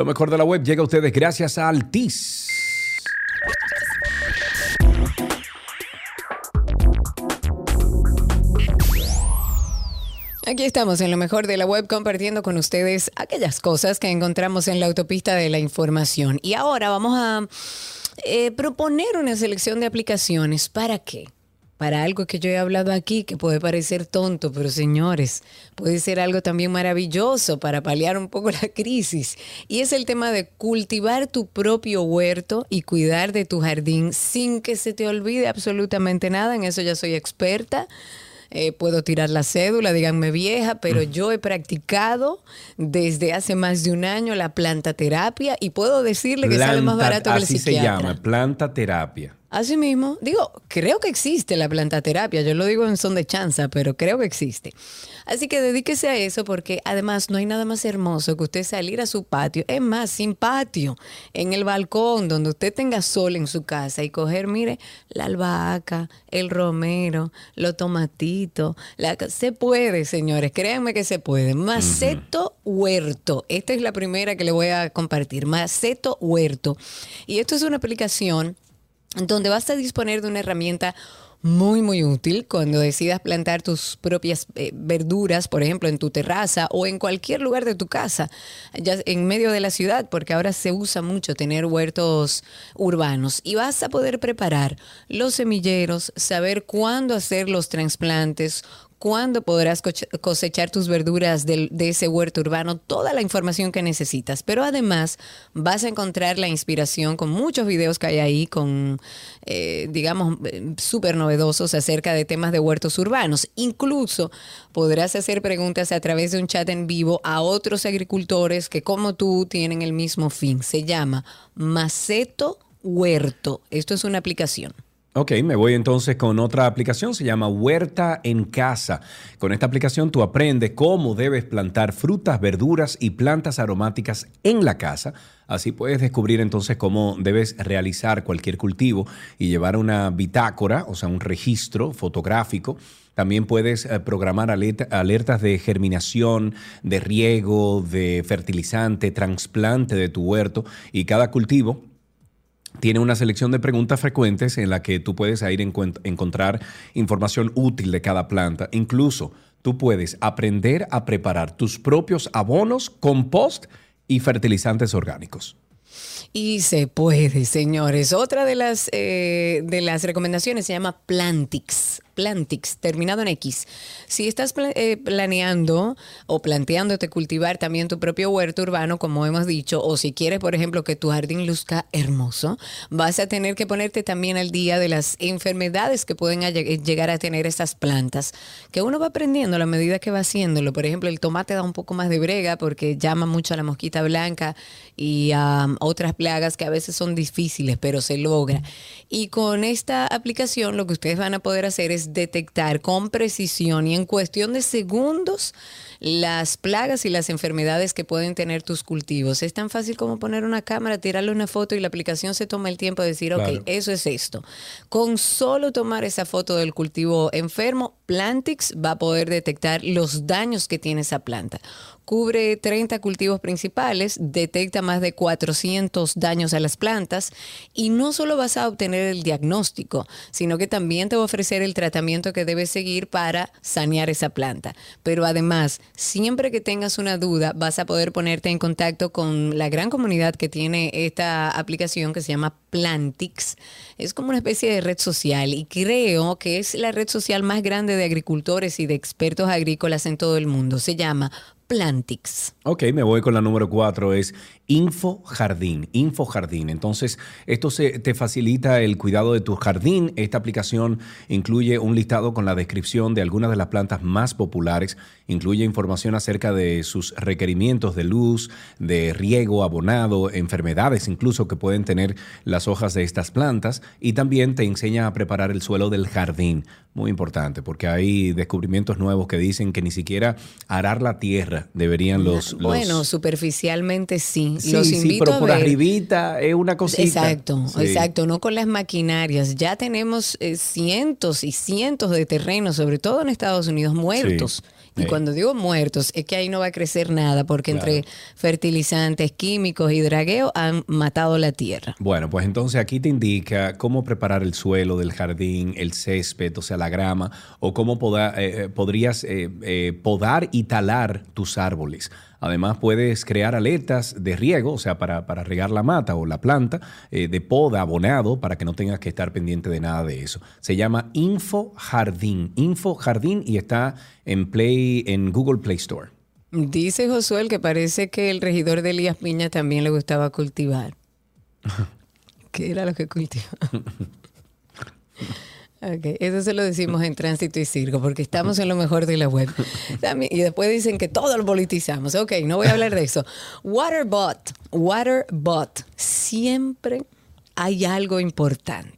Mejor de la web llega a ustedes gracias a Altis. Aquí estamos en lo mejor de la web compartiendo con ustedes aquellas cosas que encontramos en la autopista de la información. Y ahora vamos a eh, proponer una selección de aplicaciones. ¿Para qué? Para algo que yo he hablado aquí que puede parecer tonto, pero señores, puede ser algo también maravilloso para paliar un poco la crisis. Y es el tema de cultivar tu propio huerto y cuidar de tu jardín sin que se te olvide absolutamente nada. En eso ya soy experta. Eh, puedo tirar la cédula, díganme vieja, pero yo he practicado desde hace más de un año la planta terapia y puedo decirle que sale más barato que el así se psiquiatra. llama, planta terapia. Así mismo, digo, creo que existe la plantaterapia, yo lo digo en son de chanza, pero creo que existe. Así que dedíquese a eso porque además no hay nada más hermoso que usted salir a su patio, es más, sin patio, en el balcón donde usted tenga sol en su casa y coger, mire, la albahaca, el romero, los tomatitos, la... se puede, señores, créanme que se puede. Maceto Huerto, esta es la primera que le voy a compartir, Maceto Huerto. Y esto es una aplicación donde vas a disponer de una herramienta muy, muy útil cuando decidas plantar tus propias eh, verduras, por ejemplo, en tu terraza o en cualquier lugar de tu casa, ya en medio de la ciudad, porque ahora se usa mucho tener huertos urbanos. Y vas a poder preparar los semilleros, saber cuándo hacer los trasplantes, cuándo podrás cosechar tus verduras de ese huerto urbano, toda la información que necesitas. Pero además vas a encontrar la inspiración con muchos videos que hay ahí, con, eh, digamos, eh, súper novedosos acerca de temas de huertos urbanos. Incluso podrás hacer preguntas a través de un chat en vivo a otros agricultores que como tú tienen el mismo fin. Se llama Maceto Huerto. Esto es una aplicación. Ok, me voy entonces con otra aplicación, se llama Huerta en Casa. Con esta aplicación tú aprendes cómo debes plantar frutas, verduras y plantas aromáticas en la casa. Así puedes descubrir entonces cómo debes realizar cualquier cultivo y llevar una bitácora, o sea, un registro fotográfico. También puedes eh, programar alerta- alertas de germinación, de riego, de fertilizante, trasplante de tu huerto y cada cultivo tiene una selección de preguntas frecuentes en la que tú puedes encontrar información útil de cada planta. Incluso tú puedes aprender a preparar tus propios abonos, compost y fertilizantes orgánicos. Y se puede, señores. Otra de las, eh, de las recomendaciones se llama Plantix. Plantix, terminado en X. Si estás eh, planeando o planteándote cultivar también tu propio huerto urbano, como hemos dicho, o si quieres, por ejemplo, que tu jardín luzca hermoso, vas a tener que ponerte también al día de las enfermedades que pueden a- llegar a tener estas plantas, que uno va aprendiendo a la medida que va haciéndolo. Por ejemplo, el tomate da un poco más de brega porque llama mucho a la mosquita blanca y a otras plagas que a veces son difíciles, pero se logra. Y con esta aplicación lo que ustedes van a poder hacer es detectar con precisión y en cuestión de segundos las plagas y las enfermedades que pueden tener tus cultivos. Es tan fácil como poner una cámara, tirarle una foto y la aplicación se toma el tiempo de decir, Claro. ok, eso es esto. Con solo tomar esa foto del cultivo enfermo, Plantix va a poder detectar los daños que tiene esa planta. Cubre 30 cultivos principales, detecta más de 400 daños a las plantas y no solo vas a obtener el diagnóstico, sino que también te va a ofrecer el tratamiento que debes seguir para sanear esa planta. Pero además, siempre que tengas una duda, vas a poder ponerte en contacto con la gran comunidad que tiene esta aplicación que se llama Plantix. Es como una especie de red social y creo que es la red social más grande de agricultores y de expertos agrícolas en todo el mundo. Se llama Plantix. Ok, me voy con la número cuatro, es Info Jardín. Info Jardín. Entonces, esto se, te facilita el cuidado de tu jardín. Esta aplicación incluye un listado con la descripción de algunas de las plantas más populares. Incluye información acerca de sus requerimientos de luz, de riego, abonado, enfermedades incluso que pueden tener las hojas de estas plantas. Y también te enseña a preparar el suelo del jardín. Muy importante, porque hay descubrimientos nuevos que dicen que ni siquiera arar la tierra deberían los... los- Bueno, superficialmente sí. Sí, Los sí, invito pero a por ver. arribita es una cosita. Exacto, Sí. exacto, no con las maquinarias. Ya tenemos eh, cientos y cientos de terrenos, sobre todo en Estados Unidos, muertos. Y cuando digo muertos, es que ahí no va a crecer nada, porque entre fertilizantes químicos y dragueo han matado la tierra. Bueno, pues entonces aquí te indica cómo preparar el suelo del jardín, el césped, o sea, la grama, o cómo poda- eh, eh, podrías eh, eh, podar y talar tus árboles. Además, puedes crear aletas de riego, o sea, para, para regar la mata o la planta, eh, de poda, abonado, para que no tengas que estar pendiente de nada de eso. Se llama Info Jardín. Info Jardín y está en Play, en Google Play Store. Dice Josué que parece que el regidor de Elías Piña también le gustaba cultivar. ¿Qué era lo que cultivaba? Ok, eso se lo decimos en tránsito y circo, porque estamos en lo mejor de la web. Y después dicen que todo lo politizamos. Ok, no voy a hablar de eso. Waterbot, Waterbot, siempre hay algo importante.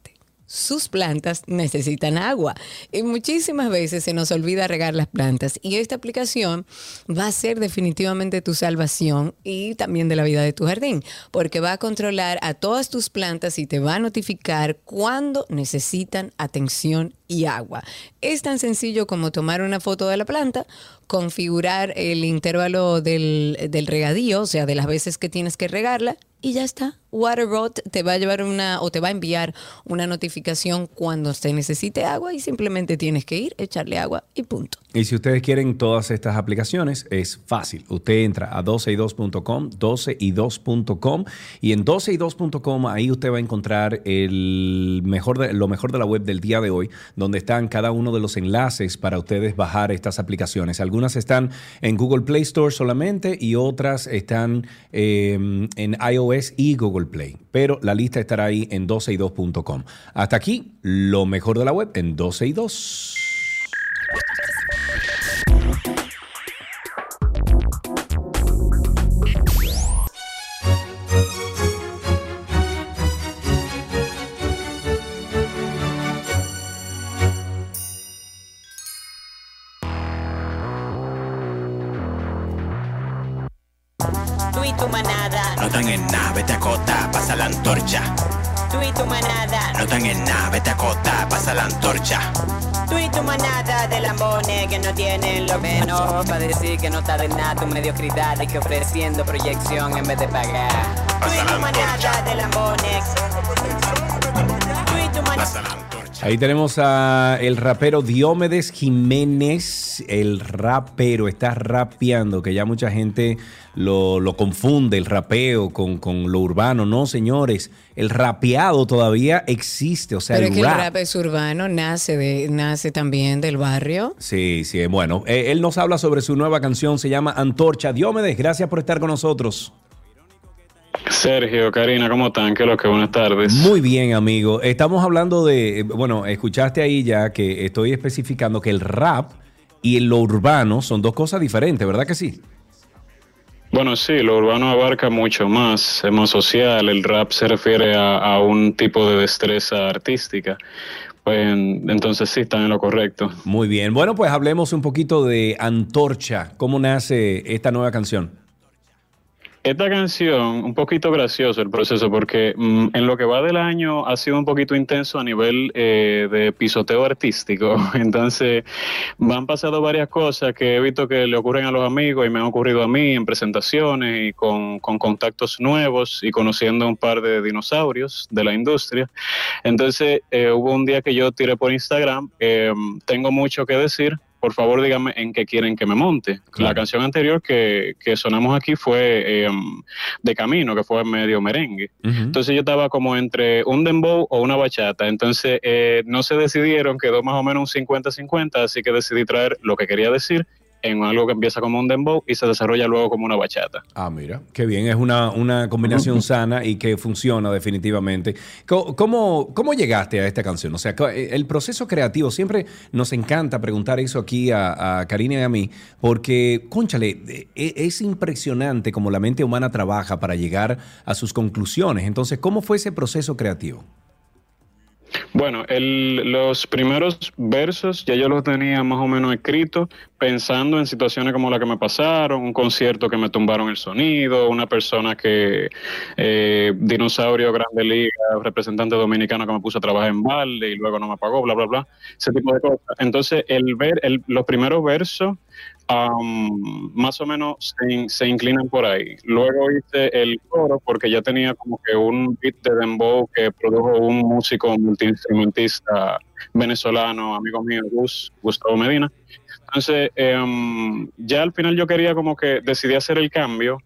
Sus plantas necesitan agua y muchísimas veces se nos olvida regar las plantas y esta aplicación va a ser definitivamente tu salvación y también de la vida de tu jardín porque va a controlar a todas tus plantas y te va a notificar cuando necesitan atención y agua. Es tan sencillo como tomar una foto de la planta, configurar el intervalo del, del regadío, o sea, de las veces que tienes que regarla y ya está. Waterbot te va a llevar una o te va a enviar una notificación cuando se necesite agua y simplemente tienes que ir, echarle agua y punto. Y si ustedes quieren todas estas aplicaciones, es fácil. Usted entra a 12y2.com, 12y2.com y en 12y2.com ahí usted va a encontrar el mejor de- lo mejor de la web del día de hoy, donde están cada uno de los enlaces para ustedes bajar estas aplicaciones. Algunas están en Google Play Store solamente y otras están eh, en iOS y Google Play. Pero la lista estará ahí en 12y2.com. Hasta aquí, lo mejor de la web en 12y2. En nada, vete a pasa la antorcha. tú y tu manada, No están en nada, vete a pasa la antorcha. tú y tu manada de lambones que no tienen lo menos para decir que no está de nada tu mediocridad y que ofreciendo proyección en vez de pagar. Tú y tu manada de lambones, tú y tu manada. Ahí tenemos a el rapero Diomedes Jiménez, el rapero, está rapeando, que ya mucha gente lo, lo confunde, el rapeo con, con lo urbano. No, señores, el rapeado todavía existe, o sea, Pero el es que rap. el rap es urbano, nace, de, nace también del barrio. Sí, sí, bueno, eh, él nos habla sobre su nueva canción, se llama Antorcha. Diomedes, gracias por estar con nosotros. Sergio, Karina, ¿cómo están? ¿Qué es lo que? Buenas tardes. Muy bien, amigo. Estamos hablando de, bueno, escuchaste ahí ya que estoy especificando que el rap y lo urbano son dos cosas diferentes, ¿verdad que sí? Bueno, sí, lo urbano abarca mucho más, es más social, el rap se refiere a, a un tipo de destreza artística. Pues en- entonces sí, están en lo correcto. Muy bien. Bueno, pues hablemos un poquito de Antorcha. ¿Cómo nace esta nueva canción? Esta canción, un poquito gracioso el proceso, porque mm, en lo que va del año ha sido un poquito intenso a nivel eh, de pisoteo artístico. Entonces, me han pasado varias cosas que he visto que le ocurren a los amigos y me han ocurrido a mí en presentaciones y con, con contactos nuevos y conociendo un par de dinosaurios de la industria. Entonces, eh, hubo un día que yo tiré por Instagram, eh, tengo mucho que decir. Por favor, díganme en qué quieren que me monte. La canción anterior que, que sonamos aquí fue eh, de camino, que fue medio merengue. Entonces yo estaba como entre un dembow o una bachata. Entonces eh, no se decidieron, quedó más o menos un 50-50, así que decidí traer lo que quería decir en algo que empieza como un dembow y se desarrolla luego como una bachata. Ah, mira, qué bien, es una, una combinación sana y que funciona definitivamente. ¿Cómo, ¿Cómo llegaste a esta canción? O sea, co- el proceso creativo, siempre nos encanta preguntar eso aquí a, a Karina y a mí, porque, conchale, e- es impresionante cómo la mente humana trabaja para llegar a sus conclusiones. Entonces, ¿cómo fue ese proceso creativo? Bueno, el- los primeros versos ya yo los tenía más o menos escritos pensando en situaciones como la que me pasaron, un concierto que me tumbaron el sonido, una persona que, eh, dinosaurio, grande liga, representante dominicano que me puso a trabajar en balde y luego no me pagó, bla, bla, bla, ese tipo de cosas. Entonces, el ver, el- los primeros versos am, más o menos se, se inclinan por ahí. Luego hice el coro porque ya tenía como que un beat de dembow que produjo un músico multiinstrumentista venezolano, amigo mío, Gus, Gustavo Medina. Entonces, em, ya al final yo quería como que decidí hacer el cambio.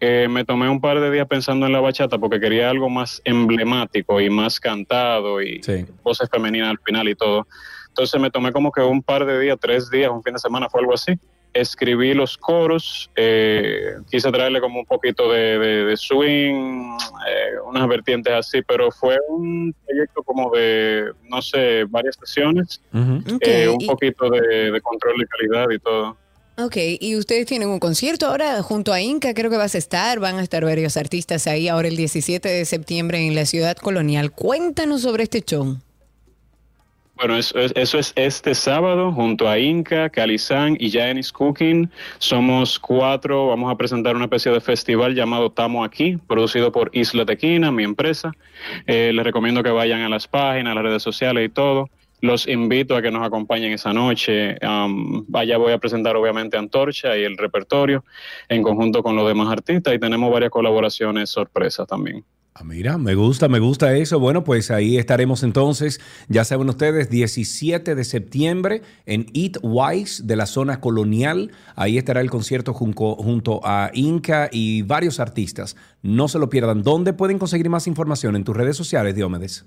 Eh, me tomé un par de días pensando en la bachata porque quería algo más emblemático y más cantado y voces femeninas al final y todo. Entonces me tomé como que un par de días, tres días, un fin de semana, fue algo así. Escribí los coros, eh, quise traerle como un poquito de, de- de swing, eh, unas vertientes así, pero fue un proyecto como de, no sé, varias sesiones, eh, un poquito de, de control de calidad y todo. Ok, y ustedes tienen un concierto ahora junto a Inca, creo que vas a estar, van a estar varios artistas ahí ahora el 17 de septiembre en la ciudad colonial. Cuéntanos sobre este show. Bueno, eso es, eso es este sábado junto a Inca, Calizán y Janis Cooking. Somos cuatro, vamos a presentar una especie de festival llamado Tamo Aquí, producido por Isla Tequina, mi empresa. Eh, les recomiendo que vayan a las páginas, a las redes sociales y todo. Los invito a que nos acompañen esa noche. Um, allá voy a presentar obviamente Antorcha y el repertorio en conjunto con los demás artistas y tenemos varias colaboraciones sorpresas también. Ah, Mira, me gusta, me gusta eso. Bueno, pues ahí estaremos entonces, ya saben ustedes, 17 de septiembre en Eat Wise de la zona colonial. Ahí estará el concierto junto, junto a Inca y varios artistas. No se lo pierdan. ¿Dónde pueden conseguir más información? En tus redes sociales, Diomedes.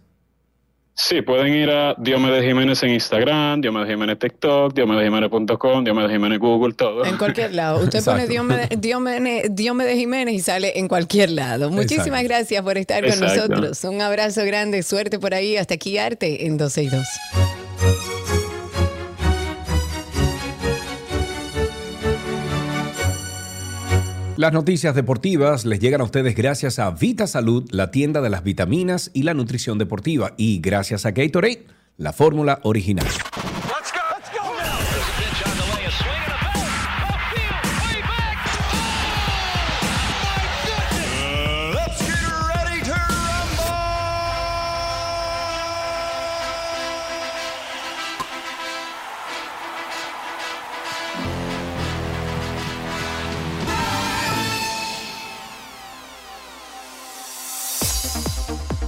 Sí, pueden ir a Diomedes Jiménez en Instagram, Diomedes Jiménez TikTok, diomedesjiménez.com, Diomedes Jiménez Google, todo. En cualquier lado. Usted pone. Diomedes, Diomedes- Diomedes Jiménez y sale en cualquier lado. Muchísimas Exacto. gracias por estar con Exacto. nosotros. Un abrazo grande, suerte por ahí. Hasta aquí, Arte en 12 y 2. Las noticias deportivas les llegan a ustedes gracias a Vita Salud, la tienda de las vitaminas y la nutrición deportiva, y gracias a Gatorade, la fórmula original.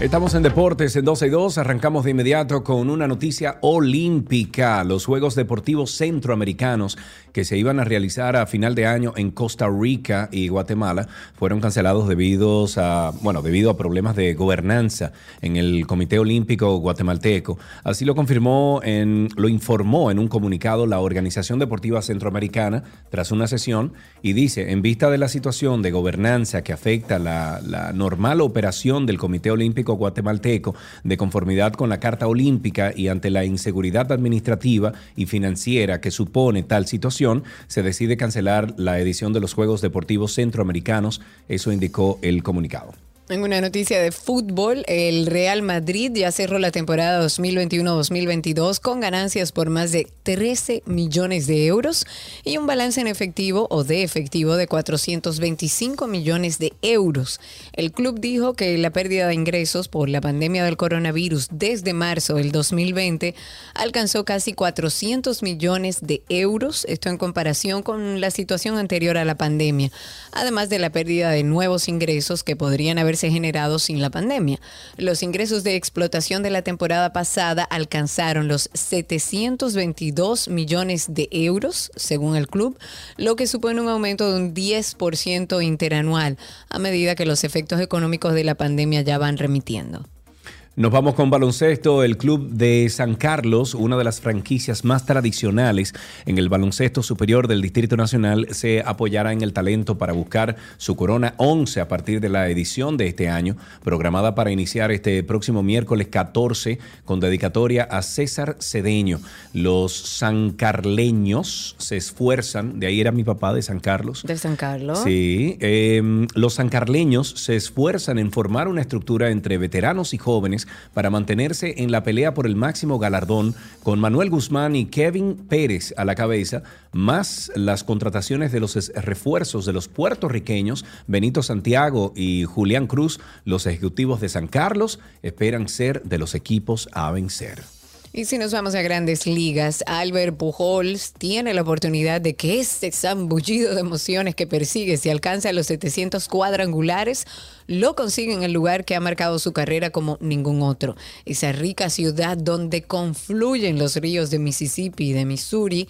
Estamos en Deportes en 12 y 2. Arrancamos de inmediato con una noticia olímpica. Los Juegos Deportivos Centroamericanos que se iban a realizar a final de año en Costa Rica y Guatemala fueron cancelados debido a, bueno, debido a problemas de gobernanza en el Comité Olímpico Guatemalteco. Así lo confirmó, en, lo informó en un comunicado la Organización Deportiva Centroamericana tras una sesión y dice, en vista de la situación de gobernanza que afecta la, la normal operación del Comité Olímpico Guatemalteco de conformidad con la Carta Olímpica y ante la inseguridad administrativa y financiera que supone tal situación, se decide cancelar la edición de los Juegos Deportivos Centroamericanos, eso indicó el comunicado. En una noticia de fútbol, el Real Madrid ya cerró la temporada 2021-2022 con ganancias por más de 13 millones de euros y un balance en efectivo o de efectivo de 425 millones de euros. El club dijo que la pérdida de ingresos por la pandemia del coronavirus desde marzo del 2020 alcanzó casi 400 millones de euros, esto en comparación con la situación anterior a la pandemia, además de la pérdida de nuevos ingresos que podrían haberse generado sin la pandemia. Los ingresos de explotación de la temporada pasada alcanzaron los 722 millones de euros, según el club, lo que supone un aumento de un 10% interanual a medida que los efectos económicos de la pandemia ya van remitiendo. Nos vamos con baloncesto. El club de San Carlos, una de las franquicias más tradicionales en el baloncesto superior del Distrito Nacional, se apoyará en el talento para buscar su corona 11 a partir de la edición de este año, programada para iniciar este próximo miércoles 14 con dedicatoria a César Cedeño. Los sancarleños se esfuerzan, de ahí era mi papá de San Carlos. De San Carlos. Sí, eh, los sancarleños se esfuerzan en formar una estructura entre veteranos y jóvenes para mantenerse en la pelea por el máximo galardón, con Manuel Guzmán y Kevin Pérez a la cabeza, más las contrataciones de los refuerzos de los puertorriqueños, Benito Santiago y Julián Cruz, los ejecutivos de San Carlos esperan ser de los equipos a vencer. Y si nos vamos a grandes ligas, Albert Pujols tiene la oportunidad de que este zambullido de emociones que persigue, si alcanza los 700 cuadrangulares, lo consigue en el lugar que ha marcado su carrera como ningún otro. Esa rica ciudad donde confluyen los ríos de Mississippi y de Missouri,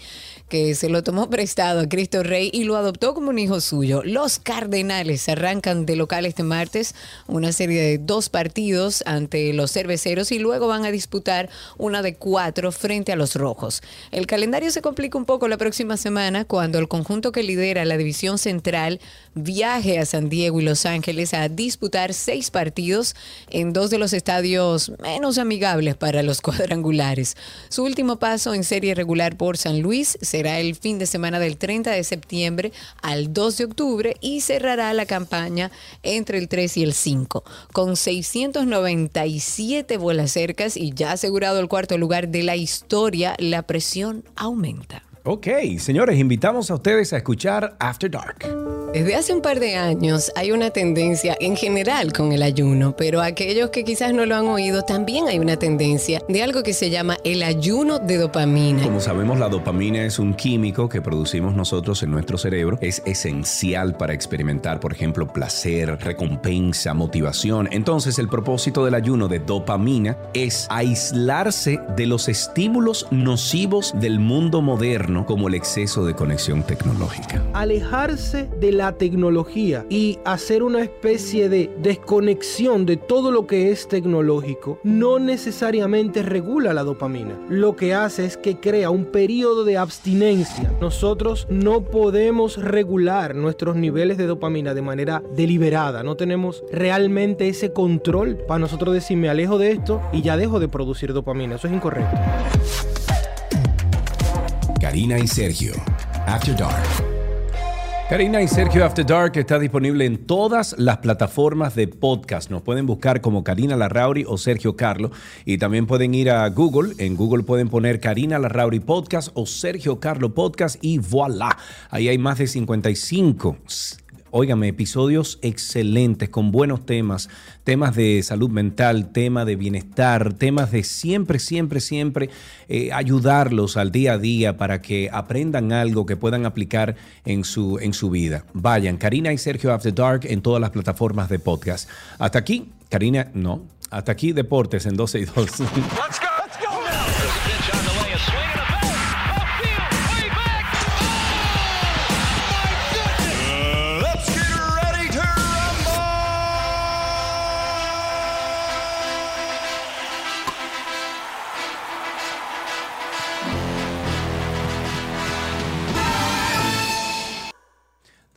que se lo tomó prestado a Cristo Rey y lo adoptó como un hijo suyo. Los Cardenales arrancan de local este martes una serie de dos partidos ante los cerveceros y luego van a disputar una de cuatro frente a los rojos. El calendario se complica un poco la próxima semana cuando el conjunto que lidera la división central viaje a San Diego y Los Ángeles a disputar seis partidos en dos de los estadios menos amigables para los cuadrangulares. Su último paso en serie regular por San Luis será el fin de semana del 30 de septiembre al 2 de octubre y cerrará la campaña entre el 3 y el 5. Con 697 vuelas cercas y ya asegurado el cuarto lugar de la historia, la presión aumenta. Ok, señores, invitamos a ustedes a escuchar After Dark. Desde hace un par de años hay una tendencia en general con el ayuno, pero aquellos que quizás no lo han oído, también hay una tendencia de algo que se llama el ayuno de dopamina. Como sabemos, la dopamina es un químico que producimos nosotros en nuestro cerebro. Es esencial para experimentar, por ejemplo, placer, recompensa, motivación. Entonces, el propósito del ayuno de dopamina es aislarse de los estímulos nocivos del mundo moderno, como el exceso de conexión tecnológica. Alejarse de la tecnología y hacer una especie de desconexión de todo lo que es tecnológico no necesariamente regula la dopamina. Lo que hace es que crea un periodo de abstinencia. Nosotros no podemos regular nuestros niveles de dopamina de manera deliberada. No tenemos realmente ese control para nosotros decir me alejo de esto y ya dejo de producir dopamina. Eso es incorrecto. Karina y Sergio, After Dark. Karina y Sergio After Dark está disponible en todas las plataformas de podcast. Nos pueden buscar como Karina Larrauri o Sergio Carlo. Y también pueden ir a Google. En Google pueden poner Karina Larrauri Podcast o Sergio Carlo Podcast y voilà. Ahí hay más de 55 Óigame, episodios excelentes con buenos temas, temas de salud mental, temas de bienestar, temas de siempre, siempre, siempre eh, ayudarlos al día a día para que aprendan algo que puedan aplicar en su, en su vida. Vayan, Karina y Sergio After Dark en todas las plataformas de podcast. Hasta aquí, Karina, no, hasta aquí Deportes en 12 y 2.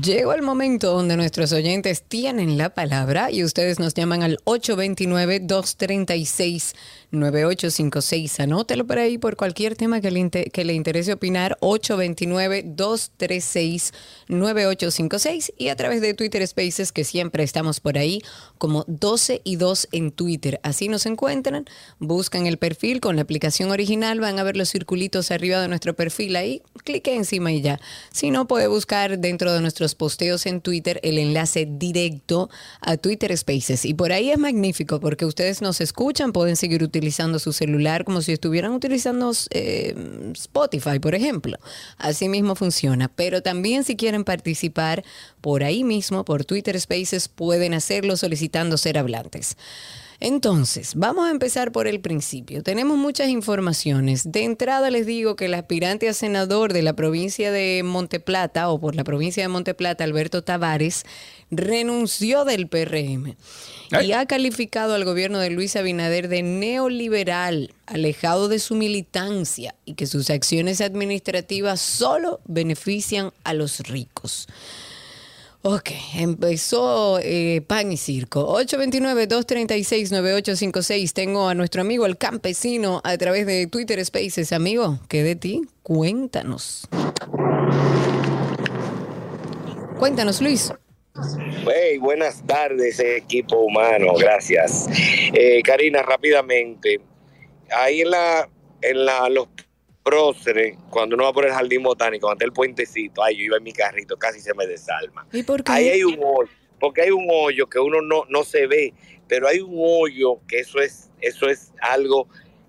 Llegó el momento donde nuestros oyentes tienen la palabra y ustedes nos llaman al 829-236-9856. Anótelo por ahí por cualquier tema que le, que le interese opinar. 829-236-9856 y a través de Twitter Spaces que siempre estamos por ahí como 12 y 2 en Twitter. Así nos encuentran, buscan el perfil con la aplicación original, van a ver los circulitos arriba de nuestro perfil ahí, clique encima y ya. Si no, puede buscar dentro de nuestros posteos en Twitter el enlace directo a Twitter Spaces. Y por ahí es magnífico porque ustedes nos escuchan, pueden seguir utilizando su celular como si estuvieran utilizando eh, Spotify, por ejemplo. Así mismo funciona. Pero también si quieren participar por ahí mismo, por Twitter Spaces, pueden hacerlo solicitando ser hablantes. Entonces, vamos a empezar por el principio. Tenemos muchas informaciones. De entrada les digo que el aspirante a senador de la provincia de Monteplata o por la provincia de Monteplata, Alberto Tavares, renunció del PRM y ha calificado al gobierno de Luis Abinader de neoliberal, alejado de su militancia y que sus acciones administrativas solo benefician a los ricos. Ok, empezó eh, pan y circo. 829-236-9856. Tengo a nuestro amigo el campesino a través de Twitter Spaces. Amigo, ¿qué de ti? Cuéntanos. Cuéntanos, Luis. Hey, buenas tardes, equipo humano, gracias. Eh, Karina, rápidamente, ahí en la, en la, los próceres, cuando uno va por el jardín botánico, ante el puentecito, ay, yo iba en mi carrito, casi se me desalma. ¿Y por qué? Ahí hay un hoyo, porque hay un hoyo que uno no, no se ve, pero hay un hoyo que eso es, eso es algo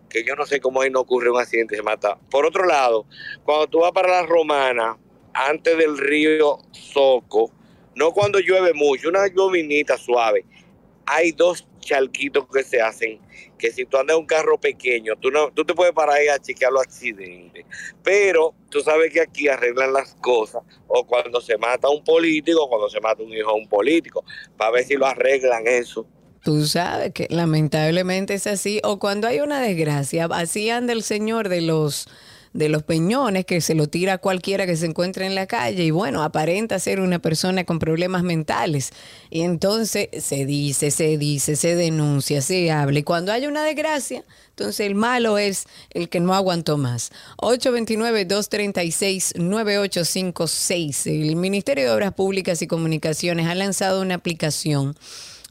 que yo no sé cómo ahí no ocurre un accidente y se mata. Por otro lado, cuando tú vas para la romana, antes del río Soco, no cuando llueve mucho, una llovinita suave, hay dos charquitos que se hacen que si tú andas en un carro pequeño, tú, no, tú te puedes parar ahí a chequear los accidentes. Pero tú sabes que aquí arreglan las cosas, o cuando se mata un político, o cuando se mata un hijo de un político, para ver si lo arreglan eso. Tú sabes que lamentablemente es así. O cuando hay una desgracia, así anda el señor de los de los peñones que se lo tira a cualquiera que se encuentre en la calle y bueno, aparenta ser una persona con problemas mentales. Y entonces se dice, se dice, se denuncia, se habla. Y cuando hay una desgracia, entonces el malo es el que no aguantó más. 829-236-9856. El Ministerio de Obras Públicas y Comunicaciones ha lanzado una aplicación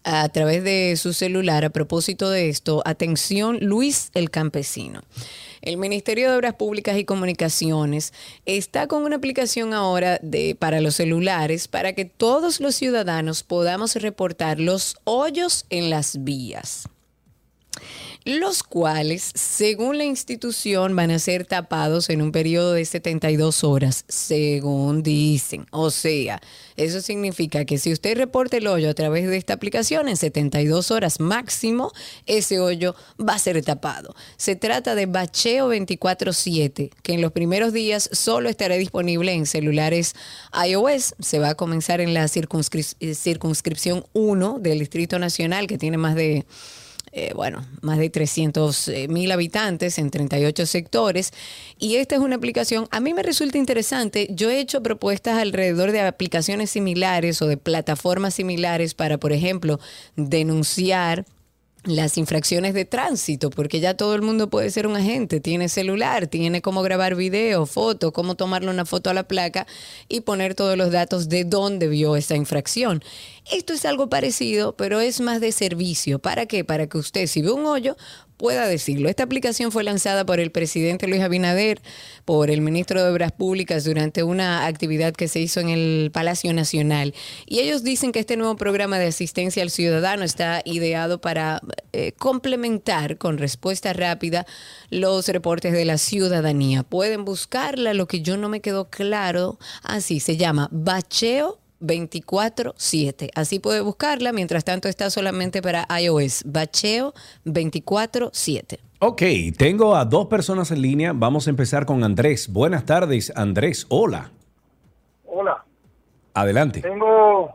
a través de su celular a propósito de esto. Atención, Luis el Campesino. El Ministerio de Obras Públicas y Comunicaciones está con una aplicación ahora de, para los celulares para que todos los ciudadanos podamos reportar los hoyos en las vías los cuales, según la institución, van a ser tapados en un periodo de 72 horas, según dicen. O sea, eso significa que si usted reporta el hoyo a través de esta aplicación, en 72 horas máximo, ese hoyo va a ser tapado. Se trata de bacheo 24/7, que en los primeros días solo estará disponible en celulares iOS. Se va a comenzar en la eh, circunscripción 1 del Distrito Nacional, que tiene más de eh, bueno, más de 300 eh, mil habitantes en 38 sectores. Y esta es una aplicación, a mí me resulta interesante. Yo he hecho propuestas alrededor de aplicaciones similares o de plataformas similares para, por ejemplo, denunciar las infracciones de tránsito, porque ya todo el mundo puede ser un agente, tiene celular, tiene cómo grabar video, foto, cómo tomarle una foto a la placa y poner todos los datos de dónde vio esa infracción. Esto es algo parecido, pero es más de servicio. ¿Para qué? Para que usted, si ve un hoyo, pueda decirlo. Esta aplicación fue lanzada por el presidente Luis Abinader, por el ministro de Obras Públicas durante una actividad que se hizo en el Palacio Nacional. Y ellos dicen que este nuevo programa de asistencia al ciudadano está ideado para eh, complementar con respuesta rápida los reportes de la ciudadanía. Pueden buscarla, lo que yo no me quedó claro, así se llama Bacheo 24-7. Así puede buscarla, mientras tanto está solamente para iOS. Bacheo 24-7. Ok, tengo a dos personas en línea. Vamos a empezar con Andrés. Buenas tardes, Andrés. Hola. Hola, Adelante. tengo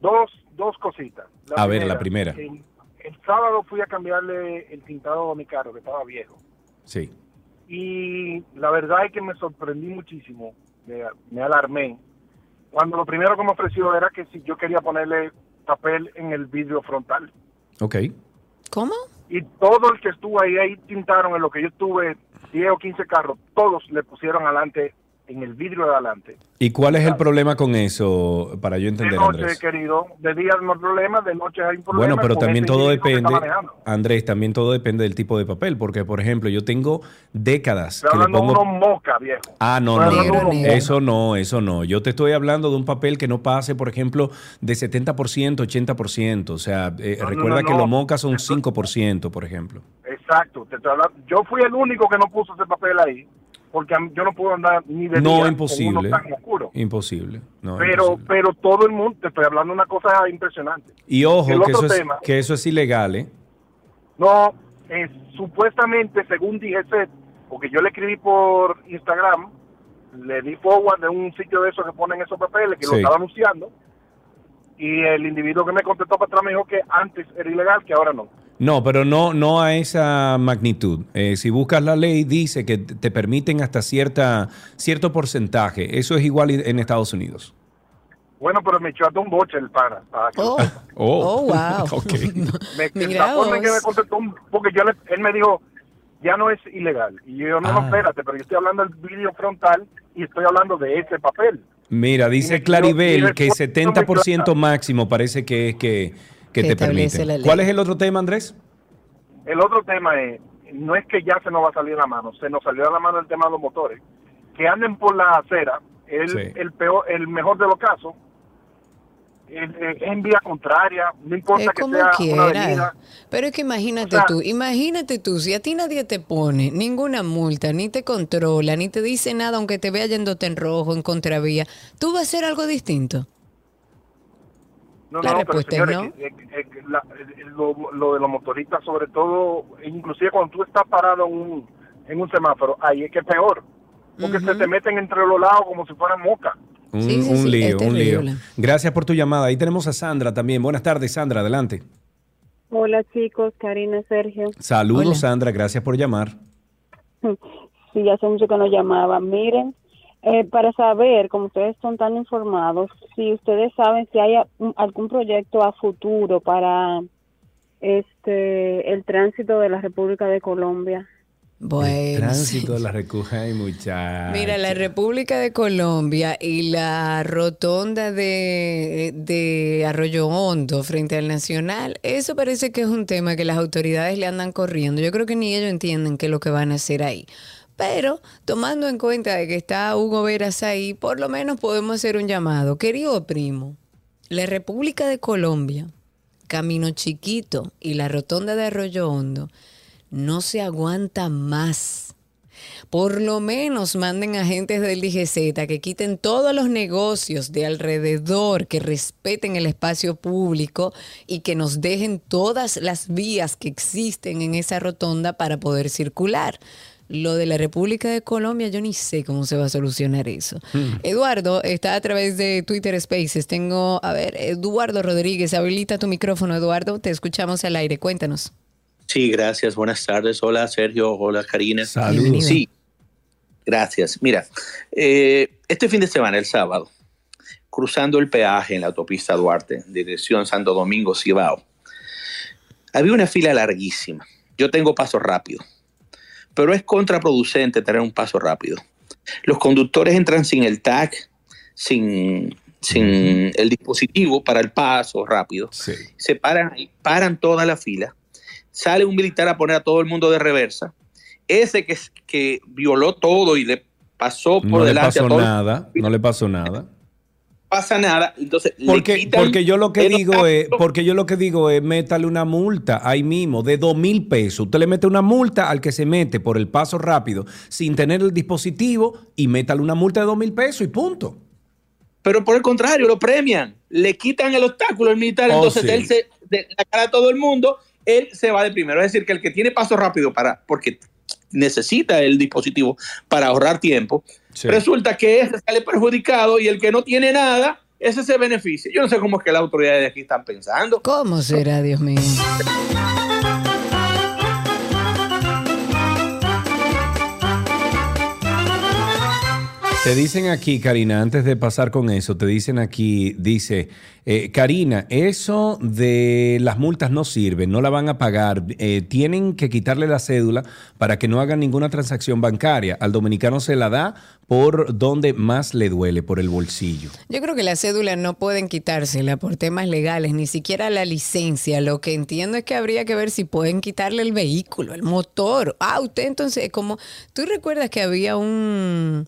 dos, dos cositas. A ver, la primera. El, el sábado fui a cambiarle el tintado a mi carro, que estaba viejo. Sí. Y la verdad es que me sorprendí muchísimo, me, me alarmé, cuando lo primero que me ofreció era que si yo quería ponerle papel en el vidrio frontal. Ok. ¿Cómo? Y todo el que estuvo ahí, ahí tintaron en lo que yo tuve 10 o 15 carros, todos le pusieron adelante, en el vidrio de adelante. ¿Y cuál es el problema con eso, para yo De entender, noche, Andrés? querido, de día no hay problema, de noche hay problema. Bueno, pero también este todo depende. Andrés, también todo depende del tipo de papel, porque por ejemplo, yo tengo décadas Estoy que le de pongo moca, viejo. Ah, no, no, de no, eso no, eso no. Yo te estoy hablando de un papel que no pase, por ejemplo, de 70%, 80%. O sea, eh, No, recuerda no, que los mocas son 5%, por ejemplo. Exacto, te estoy hablando- Yo fui el único que no puso ese papel ahí, porque yo no puedo andar ni de día No, con imposible. uno tan oscuro. Imposible. No, pero, imposible. pero todo el mundo, te estoy hablando de una cosa impresionante. Y ojo, el que otro eso, es, que eso es ilegal, ¿eh? No, eh, supuestamente, según DGC, porque yo le escribí por Instagram, le di forward de un sitio de esos que ponen esos papeles, que lo estaba anunciando, y el individuo que me contestó para atrás me dijo que antes era ilegal, que ahora no. No, pero no, no a esa magnitud. Eh, si buscas la ley, dice que te permiten hasta cierta, cierto porcentaje. Eso es igual en Estados Unidos. Bueno, pero me echó hasta un boche el pana. para que- Oh, Oh, wow. ok. Me, Mira que me porque yo le- él me dijo, ya no es ilegal. Y yo, no, no, Ah. espérate, pero yo estoy hablando del vídeo frontal y estoy hablando de ese papel. Mira, dice Claribel que quiero- 70% máximo parece que es que, que Que te establece permiten. la ley. ¿Cuál es el otro tema, Andrés? El otro tema es, no es que ya se nos va a salir la mano, se nos salió a la mano el tema de los motores. Que anden por la acera, el, Sí. el peor, el mejor de los casos, es, en vía contraria, no importa Es que como sea una quiera. avenida. Pero es que imagínate O sea- tú, imagínate tú, si a ti nadie te pone ninguna multa, ni te controla, ni te dice nada, aunque te vea yéndote en rojo, en contravía, tú vas a hacer algo distinto. No, La no, pero es señores, que la- eh, lo, lo de los motoristas, sobre todo, inclusive cuando tú estás parado en un, en un semáforo, ahí es que es peor, porque se te meten entre los lados como si fueran moscas. Un, Sí, sí, un sí, lío, un lío. Gracias por tu llamada. Ahí tenemos a Sandra también. Buenas tardes, Sandra, adelante. Hola chicos, Karina, Sergio. Saludos, Hola. Sandra, gracias por llamar. Sí, hace mucho que nos llamaban. Miren, eh, para saber, como ustedes son tan informados, si ustedes saben si hay algún proyecto a futuro para este el tránsito de la República de Colombia. Bueno, Tránsito de la recoja y muchachos. Mira, la República de Colombia y la rotonda de, de Arroyo Hondo frente al Nacional, eso parece que es un tema que las autoridades le andan corriendo. Yo creo que ni ellos entienden qué es lo que van a hacer ahí. Pero tomando en cuenta de que está Hugo Veras ahí, por lo menos podemos hacer un llamado. Querido primo, la República de Colombia, Camino Chiquito y la rotonda de Arroyo Hondo no se aguanta más. Por lo menos manden agentes del DGZ que quiten todos los negocios de alrededor, que respeten el espacio público y que nos dejen todas las vías que existen en esa rotonda para poder circular. Lo de la República de Colombia, yo ni sé cómo se va a solucionar eso. Eduardo está a través de Twitter Spaces. Tengo, a ver, Eduardo Rodríguez, habilita tu micrófono, Eduardo. Te escuchamos al aire. Cuéntanos. Sí, gracias. Buenas tardes. Hola, Sergio. Hola, Karina. Saludos. Bienvenido. Sí, gracias. Mira, eh, este fin de semana, el sábado, cruzando el peaje en la autopista Duarte, dirección Santo Domingo, Cibao, había una fila larguísima. Yo tengo paso rápido, pero es contraproducente tener un paso rápido. Los conductores entran sin el tag, sin, sin el dispositivo para el paso rápido. Se paran ahí, paran toda la fila. Sale un militar a poner a todo el mundo de reversa. Ese que, que violó todo y le pasó por No le delante pasó a todo. nada, no le pasó nada. Pasa nada. Entonces, le Porque, quitan porque yo lo que digo es, porque yo lo que digo es, métale una multa ahí mismo de dos mil pesos. Usted le mete una multa al que se mete por el paso rápido sin tener el dispositivo y métale una multa de dos mil pesos y punto. Pero por el contrario, lo premian. Le quitan el obstáculo al militar. Oh, entonces, sí. él se, de la cara a todo el mundo, él se va de primero. Es decir, que el que tiene paso rápido para, porque necesita el dispositivo para ahorrar tiempo, resulta que ese sale perjudicado y el que no tiene nada, ese se beneficia. Yo no sé cómo es que las autoridades de aquí están pensando. ¿Cómo será, Dios mío? Te dicen aquí, Karina, antes de pasar con eso, te dicen aquí, dice, eh, Karina, eso de las multas no sirve, no la van a pagar, eh, tienen que quitarle la cédula para que no hagan ninguna transacción bancaria. Al dominicano se la da por donde más le duele, por el bolsillo. Yo creo que la cédula no pueden quitársela por temas legales, ni siquiera la licencia. Lo que entiendo es que habría que ver si pueden quitarle el vehículo, el motor. Ah, usted entonces, como tú recuerdas que había un,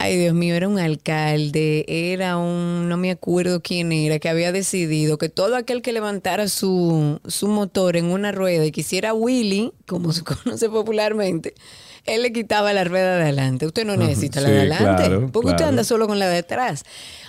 ay Dios mío, era un alcalde, era un, no me acuerdo quién era, que había decidido que todo aquel que levantara su, su motor en una rueda y quisiera Willy, como se conoce popularmente, él le quitaba la rueda de adelante. Usted no necesita la Sí, de adelante, claro, porque usted anda solo con la de atrás.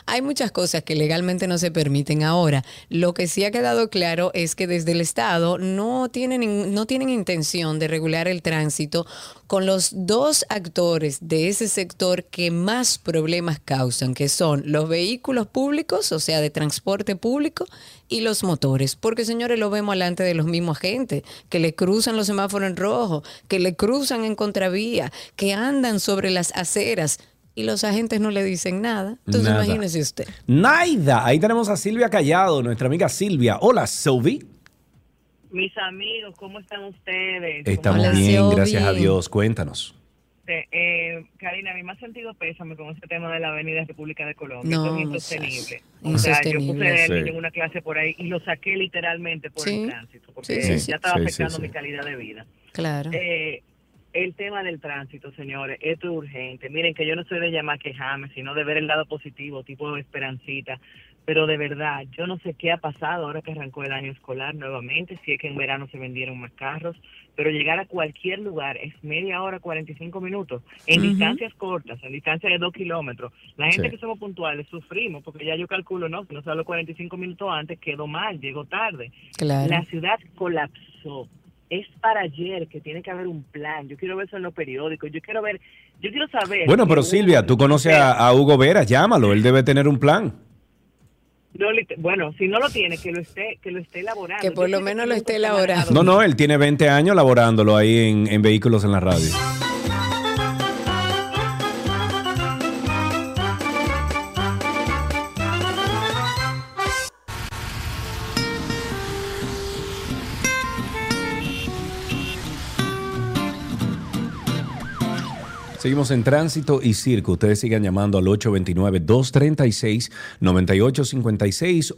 Hay muchas cosas que legalmente no se permiten ahora. Lo que sí ha quedado claro es que desde el Estado no tienen, no tienen intención de regular el tránsito con los dos actores de ese sector que más problemas causan, que son los vehículos públicos, o sea, de transporte público, y los motores. Porque, señores, lo vemos delante de los mismos agentes, que le cruzan los semáforos en rojo, que le cruzan en contravía, que andan sobre las aceras y los agentes no le dicen nada. Entonces, Nada. imagínese usted. Naida, ahí tenemos a Silvia Callado, nuestra amiga Silvia. Hola, Sylvie. Mis amigos, ¿cómo están ustedes? Estamos ¿Cómo bien, están? gracias a Dios. Cuéntanos. Eh, Karina, a mí me ha sentido pésame con ese tema de la Avenida República de Colombia. No, es insostenible. O sea, yo Insostenible. puse Sí. en una clase por ahí y lo saqué literalmente por Sí. el tránsito, porque Sí, sí, ya estaba sí, sí, afectando sí. mi calidad de vida. Claro. Eh, el tema del tránsito, señores, esto es urgente. Miren que yo no soy de llamar a quejarme, sino de ver el lado positivo, tipo esperancita. Pero de verdad, yo no sé qué ha pasado ahora que arrancó el año escolar nuevamente, si es que en verano se vendieron más carros, pero llegar a cualquier lugar es media hora, 45 minutos, en distancias cortas, en distancias de dos kilómetros. La gente Sí. que somos puntuales sufrimos, porque ya yo calculo, no, si no salgo 45 minutos antes, quedó mal, llegó tarde. Claro. La ciudad colapsó. Es para ayer que tiene que haber un plan. Yo quiero ver eso en los periódicos. Yo quiero ver, yo quiero saber. Bueno, pero Silvia, tú conoces a, a Hugo Vera, llámalo, él debe tener un plan. No, bueno, si no lo tiene, que lo esté, que lo esté elaborando. Que por lo menos lo esté elaborando. No, no, él tiene 20 años laborándolo ahí en, en vehículos en la radio. Seguimos en tránsito y circo. Ustedes sigan llamando al 829-236-9856.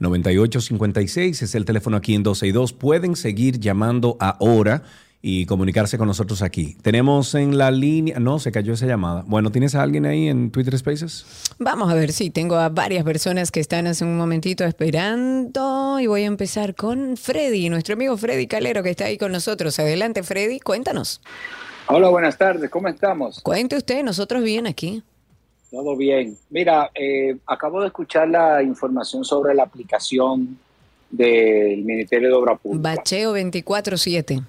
829-236-9856 es el teléfono aquí en 12 y 2. Pueden seguir llamando ahora y comunicarse con nosotros aquí. Tenemos en la línea. No, se cayó esa llamada. Bueno, ¿tienes a alguien ahí en Twitter Spaces? Vamos a ver, sí, tengo a varias personas que están hace un momentito esperando y voy a empezar con Freddy, nuestro amigo Freddy Calero que está ahí con nosotros. Adelante, Freddy, cuéntanos. Hola, buenas tardes, ¿cómo estamos? Cuente usted, nosotros bien aquí. Todo bien. Mira, eh, acabo de escuchar la información sobre la aplicación del Ministerio de Obra Pública. Bacheo 24-7.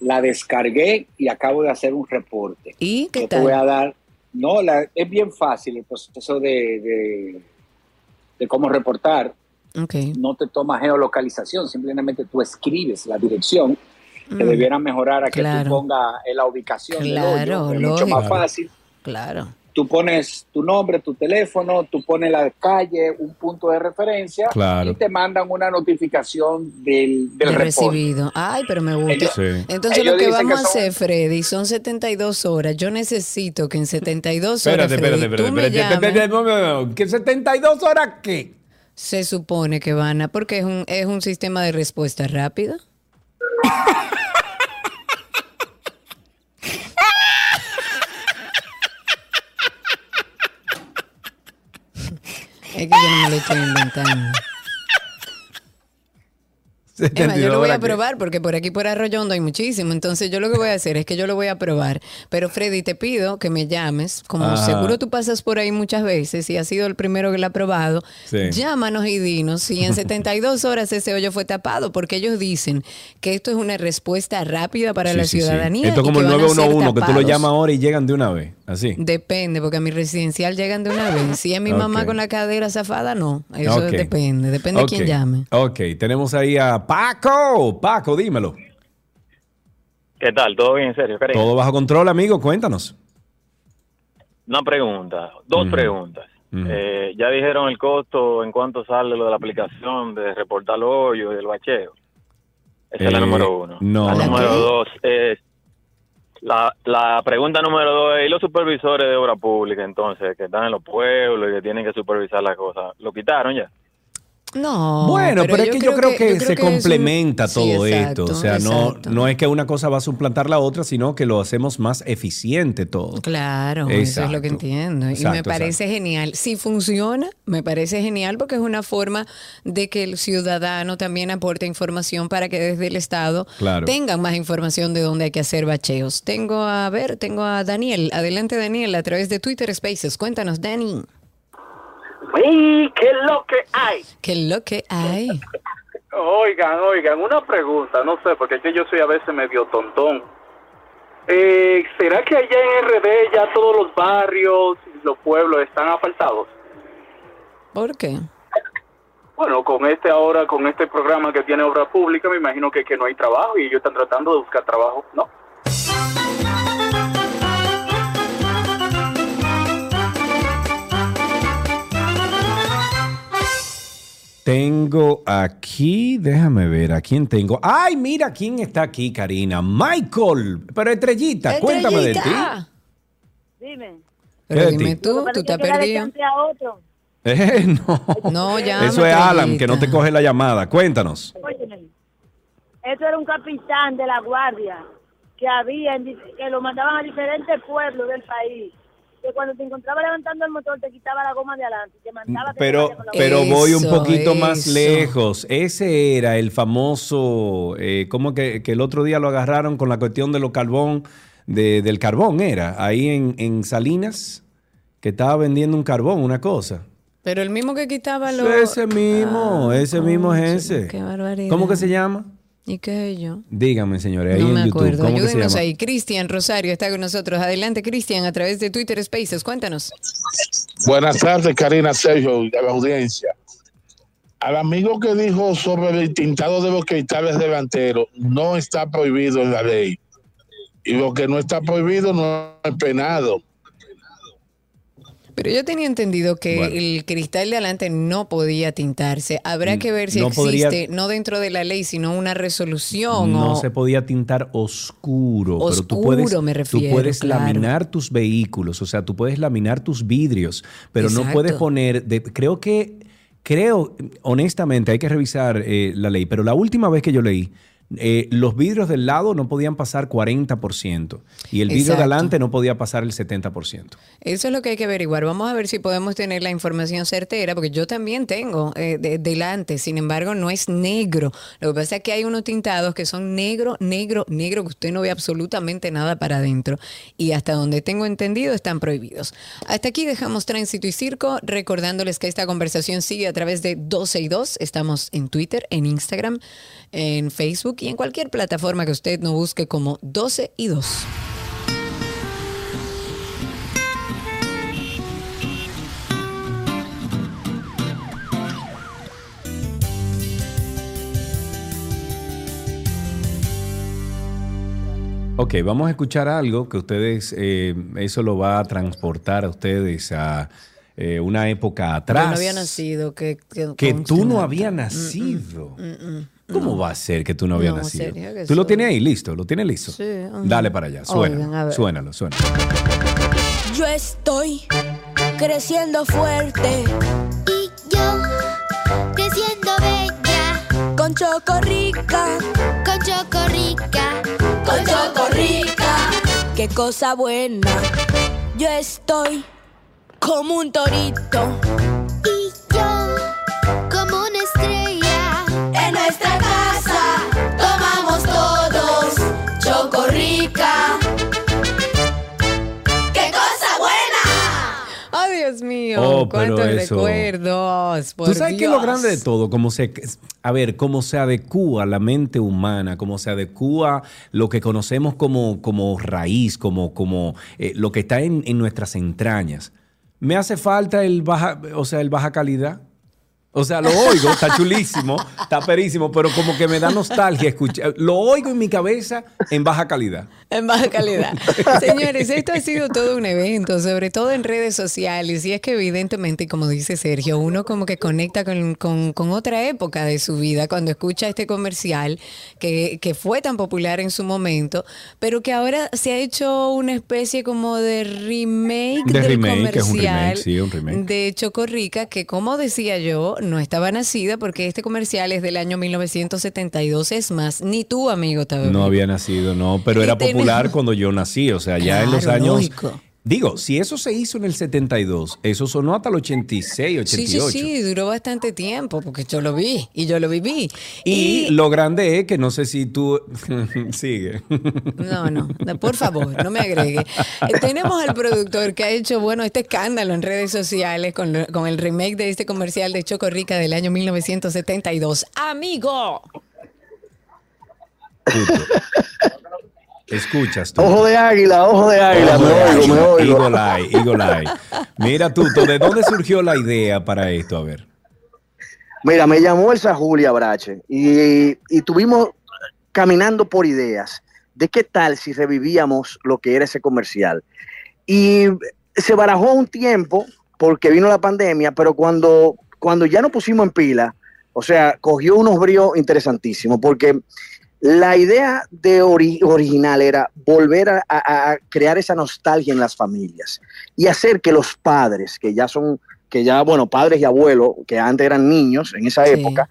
La descargué y acabo de hacer un reporte. ¿Y qué Yo te tal? voy a dar. No, la- es bien fácil el proceso de, de, de cómo reportar. Ok. No te toma geolocalización, simplemente tú escribes la dirección. Que Mm. debieran mejorar a que Claro. tú pongas en la ubicación del Claro, hoyo, es mucho más fácil. Claro. Tú pones tu nombre, tu teléfono, tú pones la calle, un punto de referencia Claro. y te mandan una notificación del, del De reporte. recibido. Ay, pero me gusta. Ellos- Sí. Entonces ellos lo que vamos que a hacer, Freddy, son 72 horas. Yo necesito que en 72 horas, Espérate, espérate, espérate, ¿Que 72 horas qué? Se supone que van a, porque es un, es un sistema de respuesta rápida. Es que yo no me lo estoy inventando. Yo lo voy a probar porque por aquí por Arroyondo hay muchísimo. Entonces yo lo que voy a hacer es que yo lo voy a probar. Pero Freddy, te pido que me llames. Como Ajá. seguro tú pasas por ahí muchas veces y has sido el primero que lo ha probado, Sí. llámanos y dinos si en 72 horas ese hoyo fue tapado. Porque ellos dicen que esto es una respuesta rápida para Sí, la sí, ciudadanía. Esto es como el van a ser 911, que tú lo llamas ahora y llegan de una vez. Así. Depende, porque a mi residencial llegan de una vez. Si es mi mamá con la cadera zafada, no. Eso depende. Depende de quién llame. Ok, tenemos ahí a Paco. Paco, dímelo. ¿Qué tal? ¿Todo bien, en serio? Karen? Todo bajo control, amigo. Cuéntanos. Una pregunta, dos preguntas. Eh, ya dijeron el costo en cuánto sale lo de la aplicación de reportar los hoyos y del bacheo. Esa es la Eh, número uno. no. La ¿La número qué? dos es... La, la pregunta número dos es, ¿y los supervisores de obra pública entonces, que están en los pueblos y que tienen que supervisar las cosas? ¿Lo quitaron ya? No. bueno, pero, es que yo creo que, yo creo se que es un- complementa Sí, todo exacto, esto. O sea, no, exacto. no es que una cosa va a suplantar la otra, sino que lo hacemos más eficiente todo. Claro, eso es lo que entiendo. y me parece genial. Si funciona, me parece genial porque es una forma de que el ciudadano también aporte información para que desde el Estado Claro. tengan más información de dónde hay que hacer bacheos. Tengo a ver, tengo a Daniel. Adelante, Daniel, a través de Twitter Spaces. Cuéntanos, Dani. ¡Uy, qué lo que hay! ¿Qué lo que hay? Oigan, oigan, una pregunta, no sé, porque es que yo soy a veces medio tontón. Eh, ¿Será que allá en RD ya todos los barrios, los pueblos están asfaltados? ¿Por qué? Bueno, con este ahora, con este programa que tiene obra pública, me imagino que, que no hay trabajo y ellos están tratando de buscar trabajo, ¿no? Tengo aquí, déjame ver, ¿a quién tengo? ¡Ay, mira quién está aquí, Karina! Michael, pero estrellita, cuéntame de ti. Dime. ¿Qué de ti? tú, tú estás perdido. a otro. Eh, no. No, ya. Eso es Alan, que no te coge la llamada. Cuéntanos. Óyeme. Esto era un capitán de la guardia que había, en que lo mandaban a diferentes pueblos del país. Que cuando te encontraba levantando el motor te quitaba la goma de adelante. Te mandaba que te Pero, con la pero voy un Eso, poquito más lejos. Ese era el famoso, eh, como que, que el otro día lo agarraron con la cuestión de los carbón, de- del carbón era, ahí en, en Salinas, que estaba vendiendo un carbón, una cosa. Pero el mismo que quitaba los... Ese mismo, ese mismo es ese. Qué barbaridad. ¿Cómo que se llama? ¿Y qué es yo? Dígame, señores, ahí no en me YouTube. acuerdo. ¿Cómo que se Ayúdenos llama? ahí. Cristian Rosario está con nosotros. Adelante, Cristian, a través de Twitter Spaces. Cuéntanos. Buenas tardes, Karina Sergio, y a la audiencia. Al amigo que dijo sobre el tintado de los cristales delanteros, no está prohibido en la ley. Y lo que no está prohibido no es penado. Pero yo tenía entendido que Bueno. el cristal de adelante no podía tintarse. Habrá que ver si no podría- existe, no dentro de la ley, sino una resolución No o... se podía tintar oscuro, pero tú Oscuro, puedes, me refiero, tú puedes claro. laminar tus vehículos, o sea, tú puedes laminar tus vidrios, pero no puedes poner, de- creo que, creo, honestamente, hay que revisar eh, la ley, pero la última vez que yo leí, eh, los vidrios del lado no podían pasar 40% y el vidrio Exacto. de adelante no podía pasar el 70%. Eso es lo que hay que averiguar. Vamos a ver si podemos tener la información certera, porque yo también tengo eh, de- delante, sin embargo, no es negro. Lo que pasa es que hay unos tintados que son negro, negro, negro, que usted no ve absolutamente nada para adentro. Y hasta donde tengo entendido, están prohibidos. Hasta aquí dejamos tránsito y circo, recordándoles que esta conversación sigue a través de 12 y 2. Estamos en Twitter, en Instagram, en Facebook y en cualquier plataforma que usted no busque como 12 y 2. Ok, vamos a escuchar algo que ustedes, eh, eso lo va a transportar a ustedes a eh, una época atrás. Yo no había nacido. Que, que, Que conste, tú no habías Mm, mm, nacido. mm, mm. ¿Cómo va a ser que tú no habías No, nacido? serio que ¿Tú lo tienes ahí listo? ¿Lo tienes listo? Sí, ajá. Dale para allá, suena, suénalo, suénalo. Yo estoy creciendo fuerte. Y yo creciendo bella. Con Chocorrica. Con Chocorrica. Con Chocorrica. Qué cosa buena. Yo estoy como un torito. Y yo como una estrella. Mío! Oh, ¡Cuántos eso- recuerdos! Por Tú sabes que lo Dios. grande de todo, cómo se, a ver, cómo se adecúa la mente humana, cómo se adecúa lo que conocemos como, como raíz, como, como eh, lo que está en, en nuestras entrañas. Me hace falta el baja, o sea, el baja calidad. O sea, lo oigo, está chulísimo, está perísimo, pero como que me da nostalgia escuchar. Lo oigo en mi cabeza en baja calidad. En baja calidad. Señores, esto ha sido todo un evento, sobre todo en redes sociales. Y es que evidentemente, como dice Sergio, uno como que conecta con, con- con otra época de su vida cuando escucha este comercial que, que fue tan popular en su momento, pero que ahora se ha hecho una especie como de remake De del remake, que es un comercial remake, sí, un remake. de Chocorrica, que como decía yo, no estaba nacida porque este comercial es del año 1972. Es más, ni tú, amigo, estaba No había nacido, no, pero Y era popular tenemos- cuando yo nací, o sea, ya en los años... lógico. Digo, si eso se hizo en el 72, eso sonó hasta el 86, Sí, sí, 88. sí, duró bastante tiempo porque yo lo vi y yo lo viví. Y, lo grande es que no sé si tú... Sigue. No, no, no, por favor, no me agregue. Eh, Tenemos al productor que ha hecho, bueno, este escándalo en redes sociales con, lo- con el remake de este comercial de Choco Rica del año 1972. ¡Amigo! Escuchas tú. Ojo de águila, ojo de águila, Ojo me de oigo, me oigo. Eagle Eye, Eagle Eye. Mira tú, ¿de dónde surgió la idea para esto? A ver. Mira, me llamó Elsa Julia Brache y, y tuvimos caminando por ideas de qué tal si revivíamos lo que era ese comercial. Y se barajó un tiempo porque vino la pandemia, pero cuando, cuando ya nos pusimos en pila, o sea, cogió unos bríos interesantísimos porque la idea de ori- original era volver a, crear esa nostalgia en las familias y hacer que los padres, que ya son, que ya, bueno, padres y abuelos, que antes eran niños en esa época,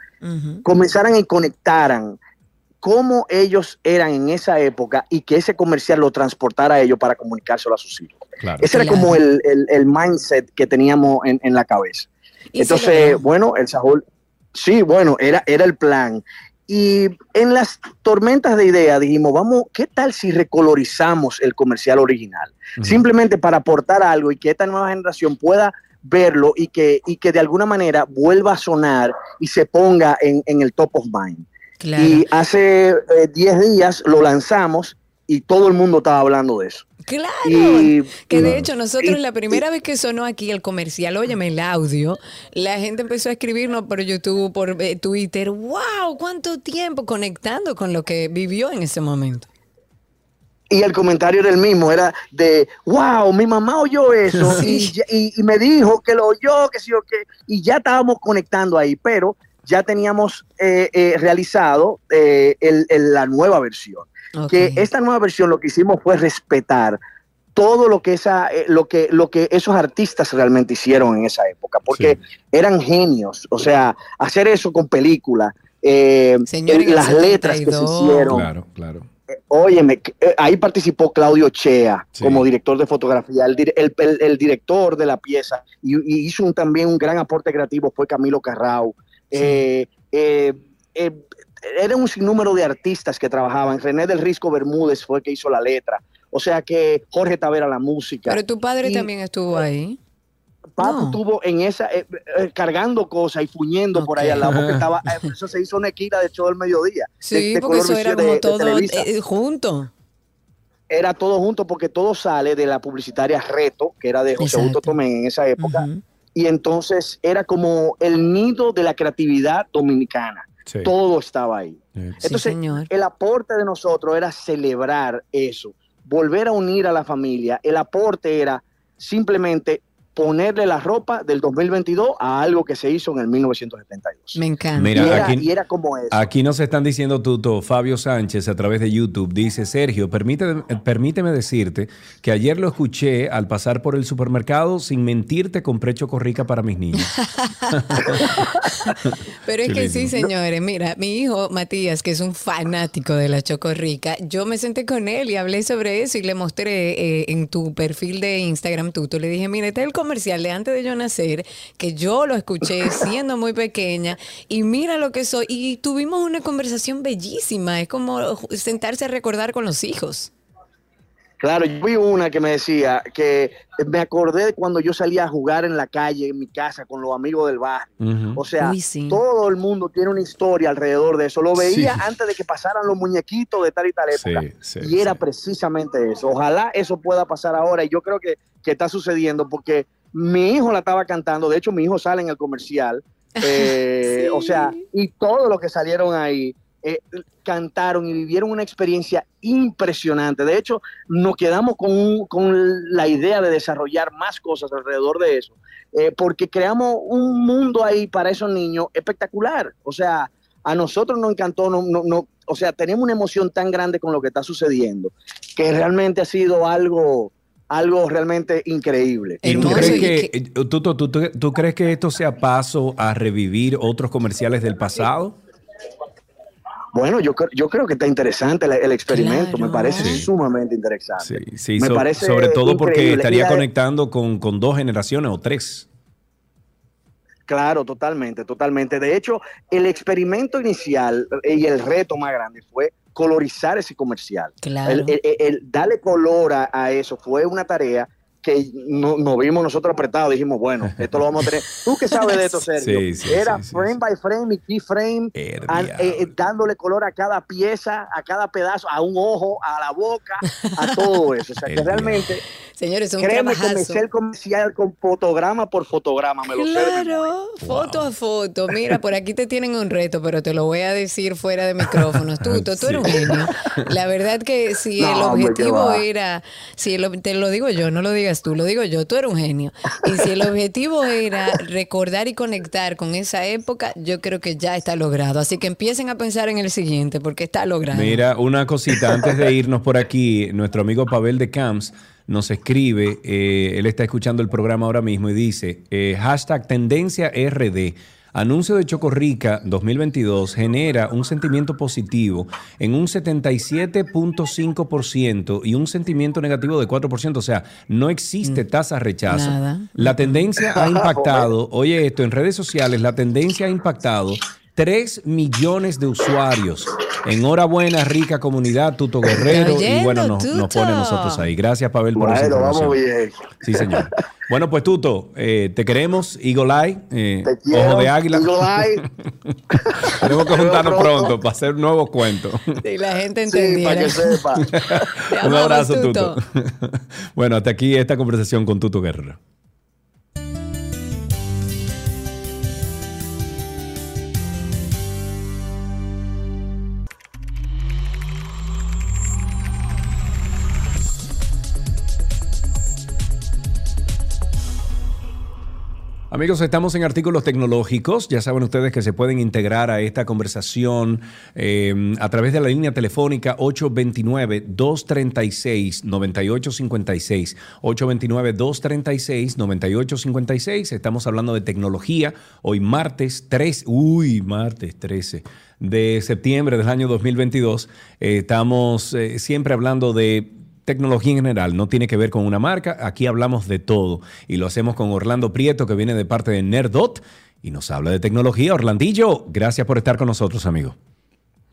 comenzaran y conectaran cómo ellos eran en esa época y que ese comercial lo transportara a ellos para comunicárselo a sus hijos. Ese era como el, el- el mindset que teníamos en, en la cabeza. Entonces, bueno, el Sahul, sí, bueno, era, era el plan. Y en las tormentas de idea dijimos, vamos, ¿qué tal si recolorizamos el comercial original? Simplemente para aportar algo y que esta nueva generación pueda verlo y que, y que de alguna manera vuelva a sonar y se ponga en, en el top of mind. Claro. Y hace eh, 10 días lo lanzamos y todo el mundo estaba hablando de eso. Claro, Y- que de hecho nosotros y- la primera vez que sonó aquí el comercial, óyeme el audio, la gente empezó a escribirnos por YouTube, por eh, Twitter, wow, cuánto tiempo conectando con lo que vivió en ese momento. Y el comentario era el mismo, era de, wow, mi mamá oyó eso y, me dijo que lo oyó, que sí o qué, y ya estábamos conectando ahí, pero ya teníamos eh, eh, realizado eh, el- el- la nueva versión. Que esta nueva versión lo que hicimos fue respetar todo lo que esa, eh, lo que, lo que esos artistas realmente hicieron en esa época, porque eran genios. O sea, hacer eso con película, eh, Señor, las letras que se 72. hicieron. Claro, claro. Óyeme, eh, ahí participó Claudio Chea Sí. como director de fotografía, el, el- el- el director de la pieza, y, y hizo un- también un gran aporte creativo, fue Camilo Carrao. Eh, eh, eh, era un sinnúmero de artistas que trabajaban. René del Risco Bermúdez fue el que hizo la letra. O sea que Jorge Tavera la música. Pero tu padre Y también estuvo ahí. Papo estuvo en esa, eh, eh, cargando cosas y fuñendo por ahí al lado, porque estaba, eh, eso se hizo una equila de todo el mediodía. Sí, de- de porque eso era como de todo eh, junto. era todo junto porque todo sale de la publicitaria Reto, que era de José Augusto Tomé en esa época, y entonces era como el nido de la creatividad dominicana. Sí. Todo estaba ahí. Entonces, señor. el aporte de nosotros era celebrar eso, volver a unir a la familia. El aporte era simplemente ponerle la ropa del 2022 a algo que se hizo en el 1972. Me encanta. Mira, y, era, aquí- y era como eso. Aquí nos están diciendo, Tuto, Fabio Sánchez a través de YouTube, dice, Sergio, permíteme, permíteme decirte que ayer lo escuché al pasar por el supermercado, sin mentirte, compré chocorrica para mis niños. Pero es Qué que lindo. sí, señores. Mira, mi hijo Matías, que es un fanático de la Chocorrica, yo me senté con él y hablé sobre eso y le mostré eh, en tu perfil de Instagram tuto. Le dije, mira, este es el comercial de antes de yo nacer, que yo lo escuché siendo muy pequeña y mira lo que soy. Y tuvimos una conversación bellísima. Es como sentarse a recordar con los hijos. Claro, yo vi una que me decía que me acordé de cuando yo salía a jugar en la calle, en mi casa, con los amigos del barrio. O sea, Uy, sí. todo el mundo tiene una historia alrededor de eso. Lo veía Sí. antes de que pasaran los muñequitos de tal y tal época. Sí, sí, y era precisamente eso. Ojalá eso pueda pasar ahora. Y yo creo que, que está sucediendo porque mi hijo la estaba cantando. De hecho, mi hijo sale en el comercial. Eh, O sea, y todos los que salieron ahí eh, cantaron y vivieron una experiencia impresionante. De hecho, nos quedamos con, un- con la idea de desarrollar más cosas alrededor de eso, eh, porque creamos un mundo ahí para esos niños espectacular. O sea, a nosotros nos encantó, no, no, no- o sea, tenemos una emoción tan grande con lo que está sucediendo, que realmente ha sido algo, algo realmente increíble. ¿Y tú crees que, eh, Tuto, tú, tú- tú crees que esto sea paso a revivir otros comerciales del pasado? Bueno, yo, yo creo que está interesante el, el experimento, me parece Sí. sumamente interesante. Sí, sí, Me so- parece sobre todo porque estaría conectando con, con dos generaciones o tres. Claro, totalmente, totalmente. De hecho, el experimento inicial eh, y el reto más grande fue colorizar ese comercial. Claro. El- el darle color a, a eso fue una tarea que no- nos vimos nosotros apretados. Dijimos, bueno, esto lo vamos a tener. ¿Tú qué sabes de esto, Sergio? Sí, sí, Era sí, sí, frame by frame y key frame, an- eh, eh, dándole color a cada pieza, a cada pedazo, a un ojo, a la boca, a todo eso. O sea, que realmente... Señores, es un Créeme que me sé el comercial con fotograma por fotograma, me lo sé. Claro, foto a foto. Mira, por aquí te tienen un reto, pero te lo voy a decir fuera de micrófonos. Tú, tú, tú eres un genio. La verdad que si No, el objetivo era, si el ob- te lo digo yo, no lo digas tú, lo digo yo, tú eres un genio. Y si el objetivo era recordar y conectar con esa época, yo creo que ya está logrado. Así que empiecen a pensar en el siguiente, porque está logrado. Mira, una cosita, antes de irnos por aquí, nuestro amigo Pavel de Camps nos escribe, eh, él está escuchando el programa ahora mismo y dice, eh, hashtag. Anuncio de Chocorrica 2022 genera un sentimiento positivo en un 77.5% y un sentimiento negativo de 4%. O sea, no existe tasa de rechazo. Nada. La tendencia ha impactado, oye esto, en redes sociales, la tendencia ha impactado 3 millones de usuarios. Enhorabuena, rica comunidad, Tuto Guerrero. Oyendo, y bueno, nos, nos pone nosotros ahí. Gracias, Pavel, por esa Bueno, vamos información. bien. Sí, señor. Bueno, pues Tuto, eh, te queremos, Eagle Eye, eh, quiero, Ojo de Águila. Eagle Eye. Tenemos que juntarnos pronto. para hacer nuevos cuentos. Si la gente Sí, entendiera. para que sepa. Un abrazo, Tuto. Tuto. bueno, hasta aquí esta conversación con Tuto Guerrero. Amigos, estamos en artículos tecnológicos. Ya saben ustedes que se pueden integrar a esta conversación eh, a través de la línea telefónica 829-236-9856. 829-236-9856. Estamos hablando de tecnología. Hoy martes 3, uy, martes 13 de septiembre del año 2022. Eh, estamos eh, siempre hablando de tecnología en general, no tiene que ver con una marca, aquí hablamos de todo y lo hacemos con Orlando Prieto que viene de parte de Nerdot y nos habla de tecnología. Orlandillo, gracias por estar con nosotros, amigo.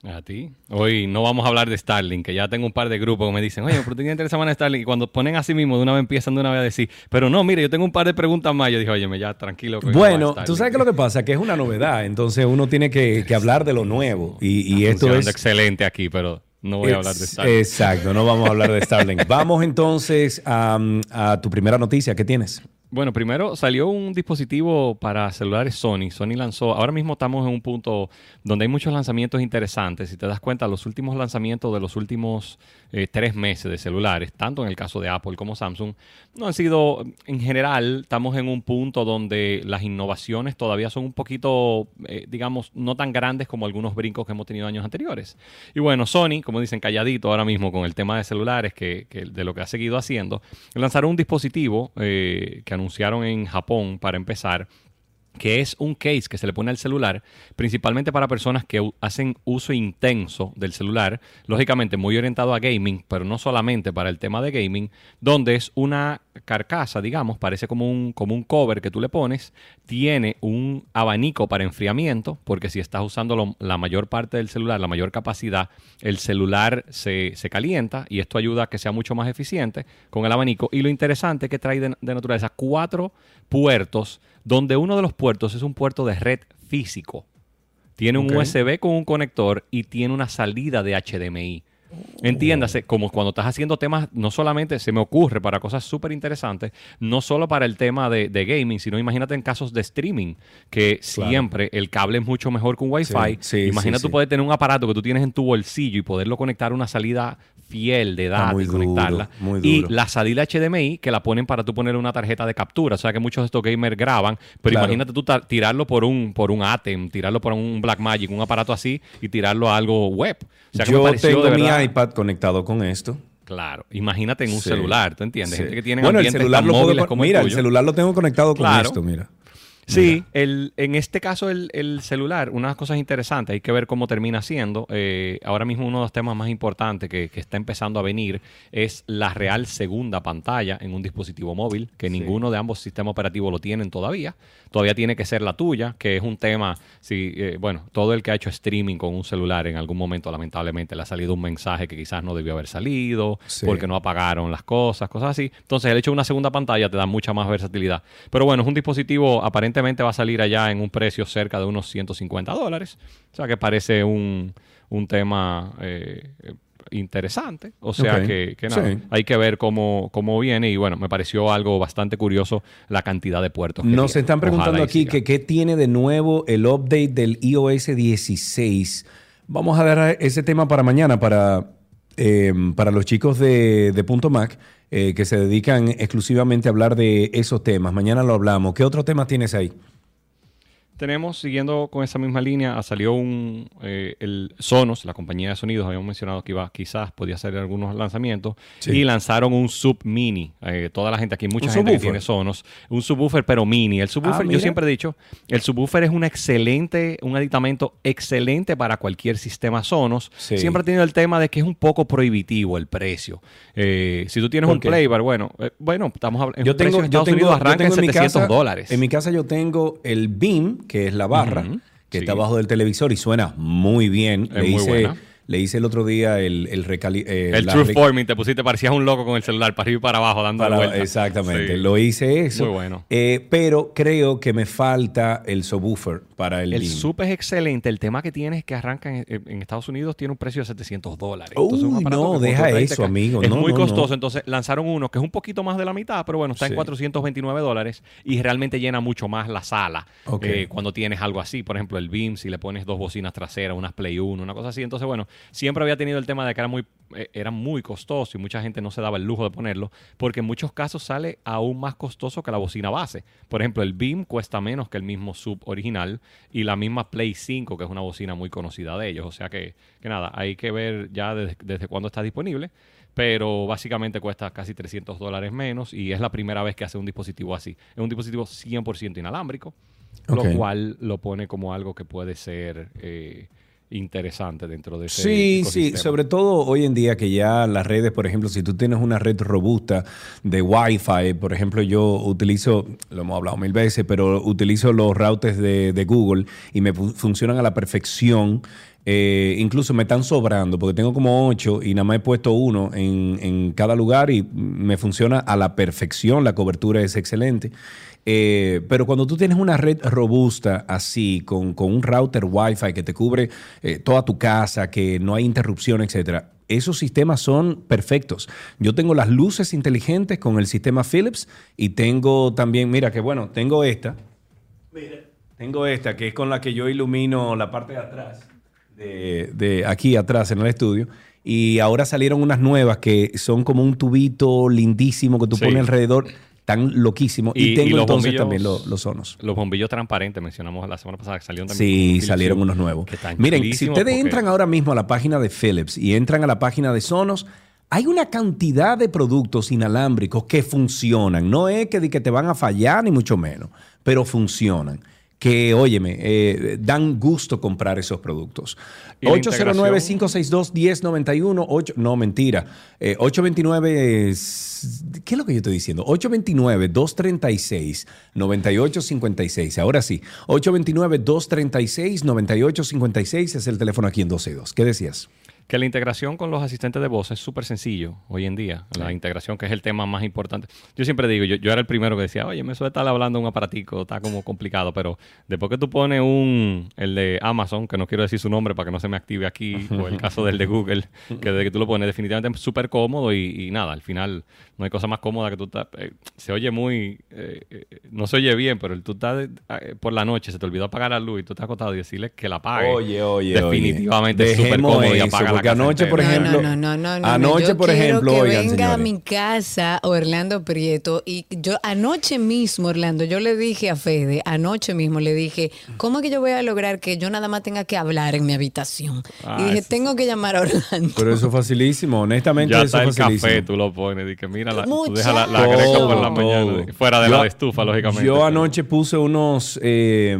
A ti. Hoy no vamos a hablar de Starlink, que ya tengo un par de grupos que me dicen, oye, pero tú tienes interés en Starlink. Y cuando ponen así mismo, de una vez empiezan de una vez a decir, pero no, mire, yo tengo un par de preguntas más. Yo dije, oye, ya tranquilo. Bueno, Starlink". tú sabes que lo que pasa que es una novedad, entonces uno tiene que, que hablar de lo nuevo y, y esto es... excelente aquí, pero no voy a hablar de Starlink. Exacto, no vamos a hablar de Starlink. Vamos entonces a, a tu primera noticia, ¿qué tienes? Bueno, primero salió un dispositivo para celulares Sony. Sony lanzó, ahora mismo estamos en un punto donde hay muchos lanzamientos interesantes. Si te das cuenta, los últimos lanzamientos de los últimos eh, tres meses de celulares, tanto en el caso de Apple como Samsung, no han sido, en general, estamos en un punto donde las innovaciones todavía son un poquito, eh, digamos, no tan grandes como algunos brincos que hemos tenido años anteriores. Y bueno, Sony, como dicen, calladito ahora mismo con el tema de celulares, que, que de lo que ha seguido haciendo, lanzaron un dispositivo eh, que anunciaron en Japón para empezar que es un case que se le pone al celular, principalmente para personas que hacen uso intenso del celular, lógicamente muy orientado a gaming, pero no solamente para el tema de gaming, donde es una carcasa, digamos, parece como un, como un cover que tú le pones, tiene un abanico para enfriamiento, porque si estás usando lo- la mayor parte del celular, la mayor capacidad, el celular se, se calienta y esto ayuda a que sea mucho más eficiente con el abanico. Y lo interesante es que trae de, de naturaleza cuatro puertos, donde uno de los puertos es un puerto de red físico. Tiene un. USB con un conector y tiene una salida de HDMI. Entiéndase, como cuando estás haciendo temas, no solamente se me ocurre para cosas súper interesantes, no solo para el tema de, de gaming, sino imagínate en casos de streaming, que Claro. siempre el cable es mucho mejor que un Wi-Fi. Sí, sí, Imagina sí, tú poder tener un aparato que tú tienes en tu bolsillo y poderlo conectar a una salida fiel de datos y duro, conectarla. Y la salida HDMI que la ponen para tú poner una tarjeta de captura. O sea que muchos de estos gamers graban, pero Claro. imagínate tú tirarlo por un, por un Atem, tirarlo por un Blackmagic, un aparato así y tirarlo a algo web. O sea que me Yo pareció tengo de mi iPad conectado con esto. Claro, imagínate en un Sí. celular, ¿tú entiendes? Sí. Gente que tiene bueno, el celular lo puedo como el Mira, el tuyo. celular lo tengo conectado con esto, mira. Sí, el, en este caso el, el celular, unas cosas interesantes, hay que ver cómo termina siendo. Eh, ahora mismo uno de los temas más importantes que, que está empezando a venir es la real segunda pantalla en un dispositivo móvil, que ninguno de ambos sistemas operativos lo tienen todavía. Todavía tiene que ser la tuya, que es un tema, si, eh, bueno, todo el que ha hecho streaming con un celular en algún momento lamentablemente le ha salido un mensaje que quizás no debió haber salido, Sí. porque no apagaron las cosas, cosas así. Entonces el hecho de una segunda pantalla te da mucha más versatilidad. Pero bueno, es un dispositivo, aparentemente va a salir allá en un precio cerca de unos 150 dólares. O sea que parece un, un tema eh, interesante. O sea que, que nada, Sí. hay que ver cómo, cómo viene. Y bueno, me pareció algo bastante curioso la cantidad de puertos. que Nos tiene. están preguntando Ojalá aquí que qué tiene de nuevo el update del iOS 16. Vamos a dar ese tema para mañana para, eh, para los chicos de, de Punto Mac eh, que se dedican exclusivamente a hablar de esos temas. Mañana lo hablamos. ¿Qué otro tema tienes ahí? Tenemos, siguiendo con esa misma línea, ah, salió un eh, el Sonos, la compañía de sonidos, habíamos mencionado que iba, quizás podía hacer algunos lanzamientos, Sí. y lanzaron un sub mini. Eh, toda la gente aquí, mucha ¿Un gente que tiene Sonos, un subwoofer pero mini. El subwoofer, Ah, yo siempre he dicho, el subwoofer es un excelente, un aditamento excelente para cualquier sistema Sonos. Sí. Siempre he tenido el tema de que es un poco prohibitivo el precio. Eh, si tú tienes ¿Por un playbar, bueno, bueno, estamos hablando. Yo tengo, en yo Estados tengo, Unidos yo arranca tengo en en mi 700 casa, dólares. En mi casa yo tengo el Beam, que es la barra, que sí. está abajo del televisor y suena muy bien. Es le, muy hice, buena. le hice el otro día el, el recali- eh, El la True Forming, te pusiste, parecías un loco con el celular para arriba y para abajo dando para- vueltas. Exactamente, Sí. lo hice eso. Muy bueno. Eh, pero creo que me falta el subwoofer para el, El. SUP es excelente. El tema que tiene es que arranca en, en Estados Unidos, tiene un precio de 700 dólares. Uy, Entonces, no, deja por 30 eso, amigo. Es No, muy no, costoso. no. Entonces lanzaron uno que es un poquito más de la mitad, pero bueno, está Sí. en 429 dólares y realmente llena mucho más la sala Ok. eh, cuando tienes algo así. Por ejemplo, el Beam, si le pones dos bocinas traseras, unas Play 1, una cosa así. Entonces, bueno, siempre había tenido el tema de que era muy, eh, era muy costoso y mucha gente no se daba el lujo de ponerlo porque en muchos casos sale aún más costoso que la bocina base. Por ejemplo, el Beam cuesta menos que el mismo sub original y la misma Play 5, que es una bocina muy conocida de ellos. O sea que, que nada, hay que ver ya desde, desde cuándo está disponible. Pero básicamente cuesta casi 300 dólares menos y es la primera vez que hace un dispositivo así. Es un dispositivo 100% inalámbrico, lo cual lo pone como algo que puede ser eh, interesante dentro de ese Sí, sí, sobre todo hoy en día que ya las redes, por ejemplo, si tú tienes una red robusta de Wi-Fi, por ejemplo, yo utilizo, lo hemos hablado mil veces, pero utilizo los routers de, de Google y me fu- funcionan a la perfección. Eh, incluso me están sobrando porque tengo como ocho y nada más he puesto uno en, en cada lugar y me funciona a la perfección, la cobertura es excelente. Eh, pero cuando tú tienes una red robusta así, con, con un router Wi-Fi que te cubre eh, toda tu casa, que no hay interrupción, etcétera, esos sistemas son perfectos. Yo tengo las luces inteligentes con el sistema Philips y tengo también, mira que bueno, tengo esta. Mira, tengo esta que es con la que yo ilumino la parte de atrás, de, de aquí atrás en el estudio. Y ahora salieron unas nuevas que son como un tubito lindísimo que tú Sí. pones alrededor, tan loquísimo. Y, tengo los entonces también lo- los sonos. Los bombillos transparentes, mencionamos la semana pasada que salieron también. Sí, Philips salieron unos nuevos. están Miren, si ustedes porque- entran ahora mismo a la página de Philips y entran a la página de Sonos, hay una cantidad de productos inalámbricos que funcionan. No es que, que te van a fallar, ni mucho menos, pero funcionan. Que, óyeme, eh, dan gusto comprar esos productos. Y la 809-562-1091. ocho- No, mentira. Eh, 829. es- ¿Qué es lo que yo estoy diciendo? 829-236-9856. Ahora sí. 829-236-9856 es el teléfono aquí en 122. ¿Qué decías? Que la integración con los asistentes de voz es súper sencillo hoy en día. La integración, que es el tema más importante. Yo siempre digo, yo, yo era el primero que decía, oye, eso de estar hablando un aparatico está como complicado, pero después que tú pones un, el de Amazon, que no quiero decir su nombre para que no se me active aquí, o el caso del de Google, que desde que tú lo pones definitivamente es súper cómodo y, y nada, al final no hay cosa más cómoda que tú estás, eh, se oye muy, eh, eh, no se oye bien, pero tú estás por la noche, se te olvidó apagar la luz y tú estás acostado y decirle que la apague. Oye, oye, Definitivamente es súper cómodo y apaga porque anoche, por ejemplo, No, no, no, no. anoche, yo por ejemplo, que oigan, venga a señores. mi casa Orlando Prieto y yo anoche mismo, Orlando, yo le dije a Fede, anoche mismo le dije, ¿cómo es que yo voy a lograr que yo nada más tenga que hablar en mi habitación? Ah, y dije, tengo que llamar a Orlando. Pero eso es facilísimo, honestamente Ya eso está es el facilísimo. café, tú lo pones, di que mira, la, tú dejas la, la greca por la Todo, mañana, fuera de Yo- la estufa, lógicamente. Yo anoche puse unos, eh,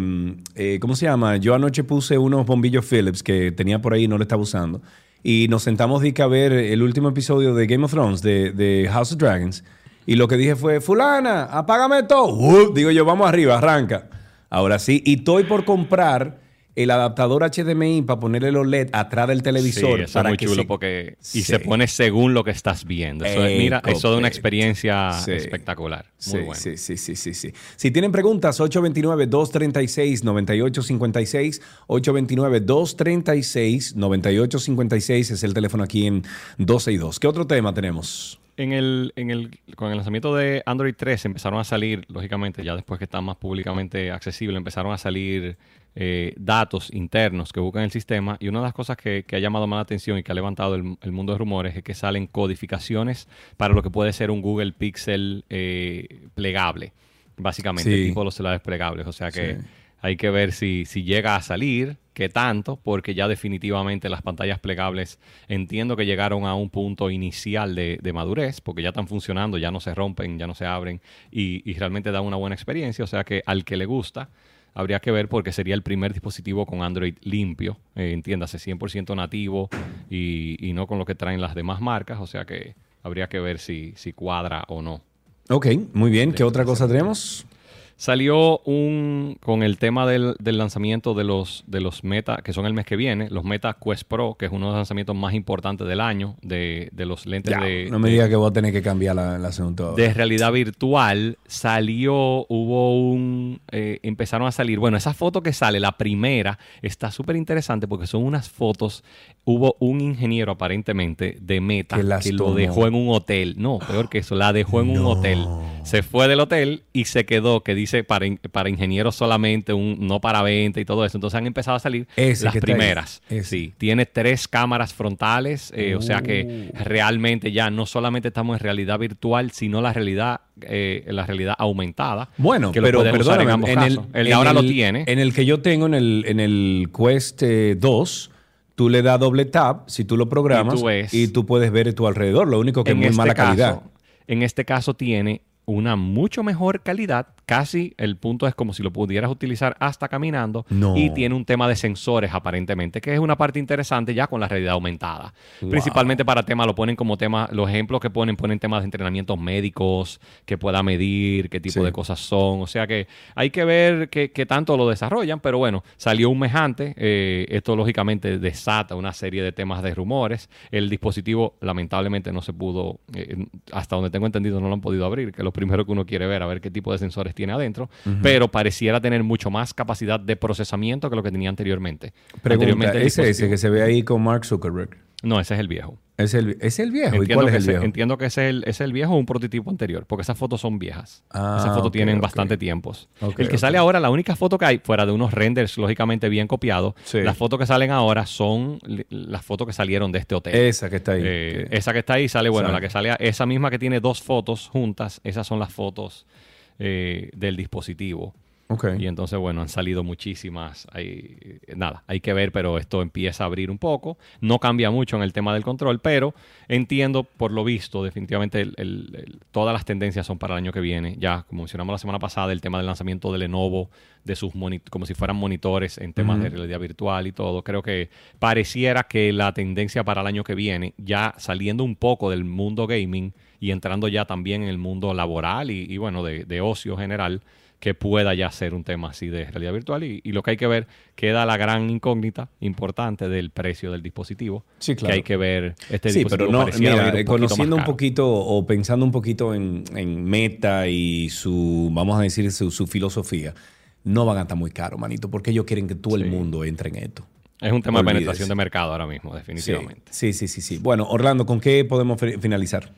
eh, ¿cómo se llama? Yo anoche puse unos bombillos Philips que tenía por ahí y no lo estaba usando. Y nos sentamos a ver el último episodio de Game of Thrones, de, de House of Dragons. Y lo que dije fue, fulana, apágame todo. Digo yo, vamos arriba, arranca. Ahora sí, y estoy por comprar el adaptador HDMI para ponerle los LED atrás del televisor. Sí, eso para es muy que chulo se- porque y Sí. se pone según lo que estás viendo. Eso es- mira, Ey, eso da una experiencia Sí. espectacular. Muy bueno. sí, sí, sí, sí, sí. Si tienen preguntas, 829-236-9856, 829-236-9856 es el teléfono aquí en 12 y 2. ¿Qué otro tema tenemos? En el, en el, con el lanzamiento de Android 13 empezaron a salir, lógicamente, ya después que está más públicamente accesible, empezaron a salir eh, datos internos que buscan el sistema. Y una de las cosas que, que ha llamado más la atención y que ha levantado el, el mundo de rumores es que salen codificaciones para lo que puede ser un Google Pixel eh, plegable, básicamente, Sí. tipo los celulares plegables. O sea que Sí. Hay que ver si, si llega a salir, qué tanto, porque ya definitivamente las pantallas plegables entiendo que llegaron a un punto inicial de, de madurez, porque ya están funcionando, ya no se rompen, ya no se abren y, y realmente dan una buena experiencia. O sea que al que le gusta, habría que ver porque sería el primer dispositivo con Android limpio, eh, entiéndase, 100% nativo y, y no con lo que traen las demás marcas. O sea que habría que ver si, si cuadra o no. Ok, muy bien. ¿Qué otra cosa tenemos? Salió un con el tema del, del lanzamiento de los de los Meta, que son el mes que viene, los Meta Quest Pro, que es uno de los lanzamientos más importantes del año, de, de los lentes Ya, de, no me de- diga que voy a tener que cambiar la, el asunto. de realidad virtual salió, hubo un, eh, empezaron a salir, bueno, esa foto que sale, la primera, está súper interesante porque son unas fotos, hubo un ingeniero aparentemente de Meta Que lo dejó en un hotel, no, peor que eso, la dejó en un hotel, se fue del hotel y se quedó, que dice para, in- para ingenieros solamente, un, no para venta y todo eso, entonces han empezado a salir Ese las primeras, sí, tiene tres cámaras frontales, eh, o sea que Uh. realmente ya no solamente estamos en realidad virtual, sino la realidad, eh, la realidad aumentada. Bueno, que pero perdóname, en el, en ahora lo tiene. En el que yo tengo en el, en el Quest eh, 2, tú le das doble tap si tú lo programas Y tú ves. y tú puedes ver tu alrededor. Lo único que es muy este mala caso- calidad. En este caso tiene una mucho mejor calidad, casi el punto es como si lo pudieras utilizar hasta caminando No. y tiene un tema de sensores aparentemente, que es una parte interesante ya con la realidad aumentada. Wow. Principalmente para temas, lo ponen como tema, los ejemplos que ponen ponen temas de entrenamientos médicos, que pueda medir, qué tipo Sí. de cosas son, o sea que hay que ver qué, qué tanto lo desarrollan, pero bueno, salió un mejante, eh, esto lógicamente desata una serie de temas de rumores, el dispositivo lamentablemente no se pudo, eh, hasta donde tengo entendido no lo han podido abrir, que primero que uno quiere ver, a ver qué tipo de sensores tiene adentro, pero pareciera tener mucho más capacidad de procesamiento que lo que tenía anteriormente. Pregunta, Anteriormente el ¿es ese dispositivo- que se ve ahí con Mark Zuckerberg? No, ese es el viejo. ¿Es el, es el viejo? ¿Y Entiendo cuál que es el ese- viejo? entiendo que ese es el, ese es el viejo o un prototipo anterior, porque esas fotos son viejas. Ah, esas fotos tienen bastante tiempos. El que sale ahora, la única foto que hay, fuera de unos renders lógicamente bien copiados, Sí. las fotos que salen ahora son las fotos que salieron de este hotel. Esa que está ahí. Eh, esa que está ahí sale, bueno, Sale. la que sale, esa misma que tiene dos fotos juntas, esas son las fotos eh, del dispositivo. Ok. Y entonces, bueno, han salido muchísimas. Hay, nada, hay que ver, pero esto empieza a abrir un poco. No cambia mucho en el tema del control, pero entiendo, por lo visto, definitivamente el- el- el- todas las tendencias son para el año que viene. Ya, como mencionamos la semana pasada, el tema del lanzamiento de Lenovo, de sus como si fueran monitores en temas de realidad virtual y todo. Creo que pareciera que la tendencia para el año que viene, ya saliendo un poco del mundo gaming y entrando ya también en el mundo laboral y, y, bueno, de, de ocio general, que pueda ya ser un tema así de realidad virtual. Y, y lo que hay que ver, queda la gran incógnita importante del precio del dispositivo. Sí, claro. Que hay que ver este sí, dispositivo. pero no, mira, un eh, conociendo un caro. poquito o pensando un poquito en, en Meta y su, vamos a decir, su, su filosofía, no van a estar muy caros, manito, porque ellos quieren que todo el mundo entre en esto. Es un tema de penetración de mercado ahora mismo, definitivamente. Sí, sí, sí, sí. Bueno, Orlando, ¿con qué podemos fi- finalizar?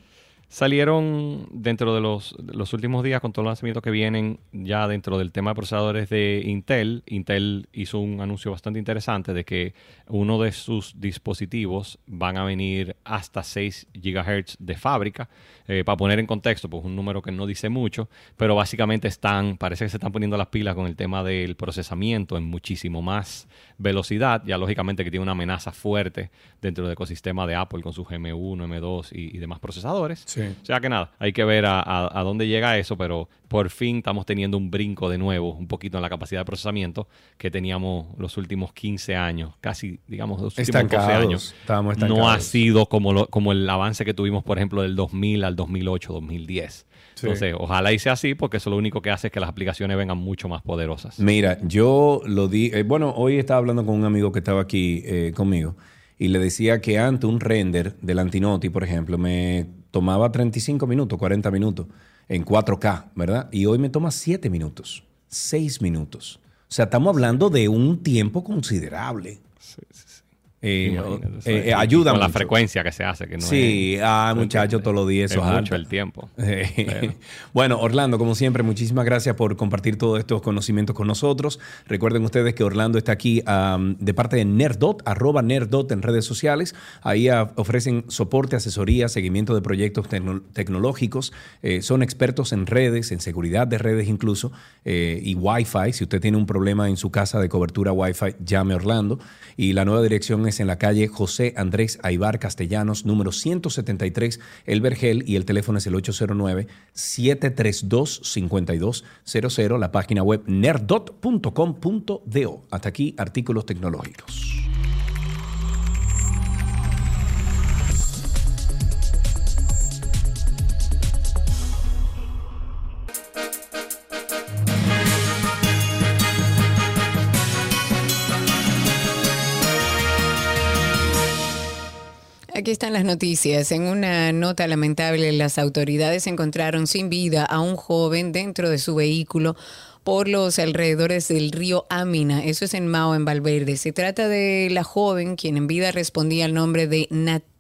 Salieron dentro de los, los últimos días con todos los lanzamientos que vienen ya dentro del tema de procesadores de Intel. Intel hizo un anuncio bastante interesante de que uno de sus dispositivos van a venir hasta 6 GHz de fábrica. Eh, para poner en contexto, pues un número que no dice mucho, pero básicamente están, parece que se están poniendo las pilas con el tema del procesamiento en muchísimo más velocidad. Ya lógicamente que tiene una amenaza fuerte dentro del ecosistema de Apple con su GM1, M2 y, y demás procesadores. Sí. O sea que nada, hay que ver a, a- a dónde llega eso, pero por fin estamos teniendo un brinco de nuevo, un poquito en la capacidad de procesamiento que teníamos los últimos 15 años, casi, digamos, los últimos 12 Estancados, años. estábamos No ha sido como, lo- como el avance que tuvimos, por ejemplo, del 2000 al 2008, 2010. Sí. Entonces, ojalá y sea así, porque eso lo único que hace es que las aplicaciones vengan mucho más poderosas. Mira, yo lo di. eh, bueno, hoy estaba hablando con un amigo que estaba aquí eh, conmigo y le decía que antes un render del Antinoti, por ejemplo, me tomaba 35 minutos, 40 minutos en 4K, ¿verdad? Y hoy me toma 7 minutos, 6 minutos. O sea, estamos hablando de un tiempo considerable. eh, Imagínate, eso eh, es. ayuda Con la frecuencia que se hace, que no sí, es- ah, ¿tú muchachos, todos los días Es eso es mucho el tiempo. bueno, Orlando, como siempre, muchísimas gracias por compartir todos estos conocimientos con nosotros. Recuerden ustedes que Orlando está aquí de parte de Nerdot, arroba Nerdot en redes sociales. Ahí ah, ofrecen soporte, asesoría, seguimiento de proyectos tecno- tecnológicos. Eh, son expertos en redes, en seguridad de redes incluso, eh, y Wi-Fi. Si usted tiene un problema en su casa de cobertura Wi-Fi, llame a Orlando. Y la nueva dirección es en la calle José Andrés Aibar Castellanos, número 173, El Vergel, y el teléfono es el 809-732-5200, la página web nerdot.com.do. Hasta aquí, artículos tecnológicos. Aquí están las noticias. En una nota lamentable, las autoridades encontraron sin vida a un joven dentro de su vehículo por los alrededores del río Amina. Eso es en Mao, en Valverde. Se trata de la joven quien en vida respondía al nombre de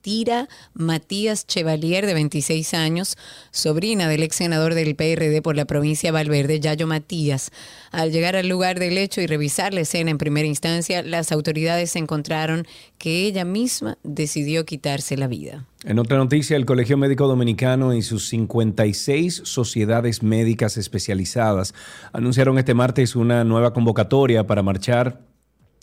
Natira Matías Chevalier, de 26 años, sobrina del ex senador del PRD por la provincia de Valverde, Yayo Matías. Al llegar al lugar del hecho y revisar la escena en primera instancia, las autoridades encontraron que ella misma decidió quitarse la vida. En otra noticia, el Colegio Médico Dominicano y sus 56 sociedades médicas especializadas anunciaron este martes una nueva convocatoria para marchar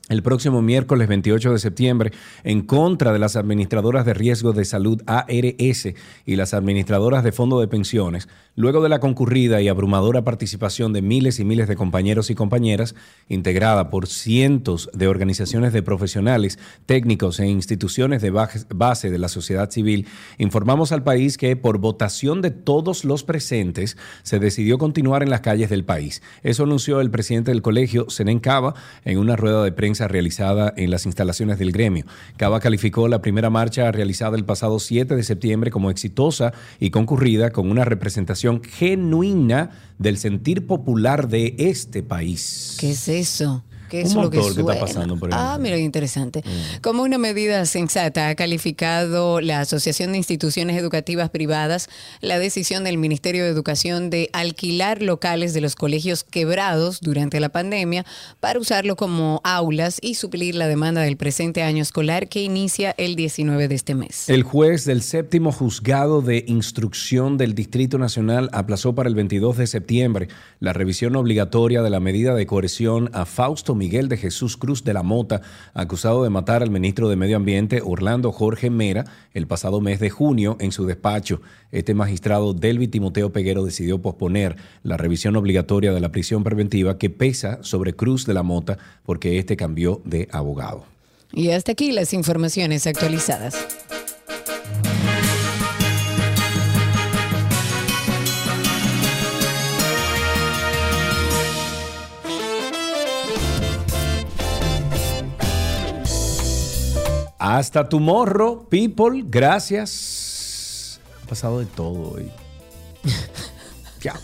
el próximo miércoles 28 de septiembre en contra de las administradoras de riesgo de salud ARS y las administradoras de fondo de pensiones, luego de la concurrida y abrumadora participación de miles y miles de compañeros y compañeras, integrada por cientos de organizaciones de profesionales, técnicos e instituciones de base de la sociedad civil, informamos al país que por votación de todos los presentes se decidió continuar en las calles del país. Eso anunció el presidente del colegio, Senen Cava, en una rueda de prensa realizada en las instalaciones del gremio. Cava calificó la primera marcha realizada el pasado 7 de septiembre como exitosa y concurrida con una representación genuina del sentir popular de este país. ¿Qué es eso? ¿Qué es Un lo que que está pasando por ahí. Mm. Ah, mira, interesante. Como una medida sensata ha calificado la Asociación de Instituciones Educativas Privadas la decisión del Ministerio de Educación de alquilar locales de los colegios quebrados durante la pandemia para usarlo como aulas y suplir la demanda del presente año escolar que inicia el 19 de este mes. El juez del séptimo juzgado de instrucción del Distrito Nacional aplazó para el 22 de septiembre la revisión obligatoria de la medida de coerción a Fausto Miguel de Jesús Cruz de la Mota, acusado de matar al ministro de Medio Ambiente Orlando Jorge Mera el pasado mes de junio en su despacho. Este magistrado Delvi Timoteo Peguero decidió posponer la revisión obligatoria de la prisión preventiva que pesa sobre Cruz de la Mota porque este cambió de abogado. Y hasta aquí las informaciones actualizadas. Hasta tu morro, people. Gracias. Ha pasado de todo hoy. ya.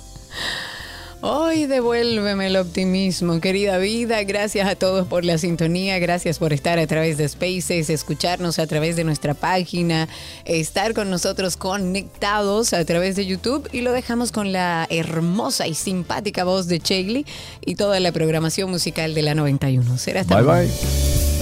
Hoy devuélveme el optimismo, querida vida. Gracias a todos por la sintonía, gracias por estar a través de Spaces, escucharnos a través de nuestra página, estar con nosotros conectados a través de YouTube y lo dejamos con la hermosa y simpática voz de Chegli y toda la programación musical de la 91. Será hasta Bye luego. bye.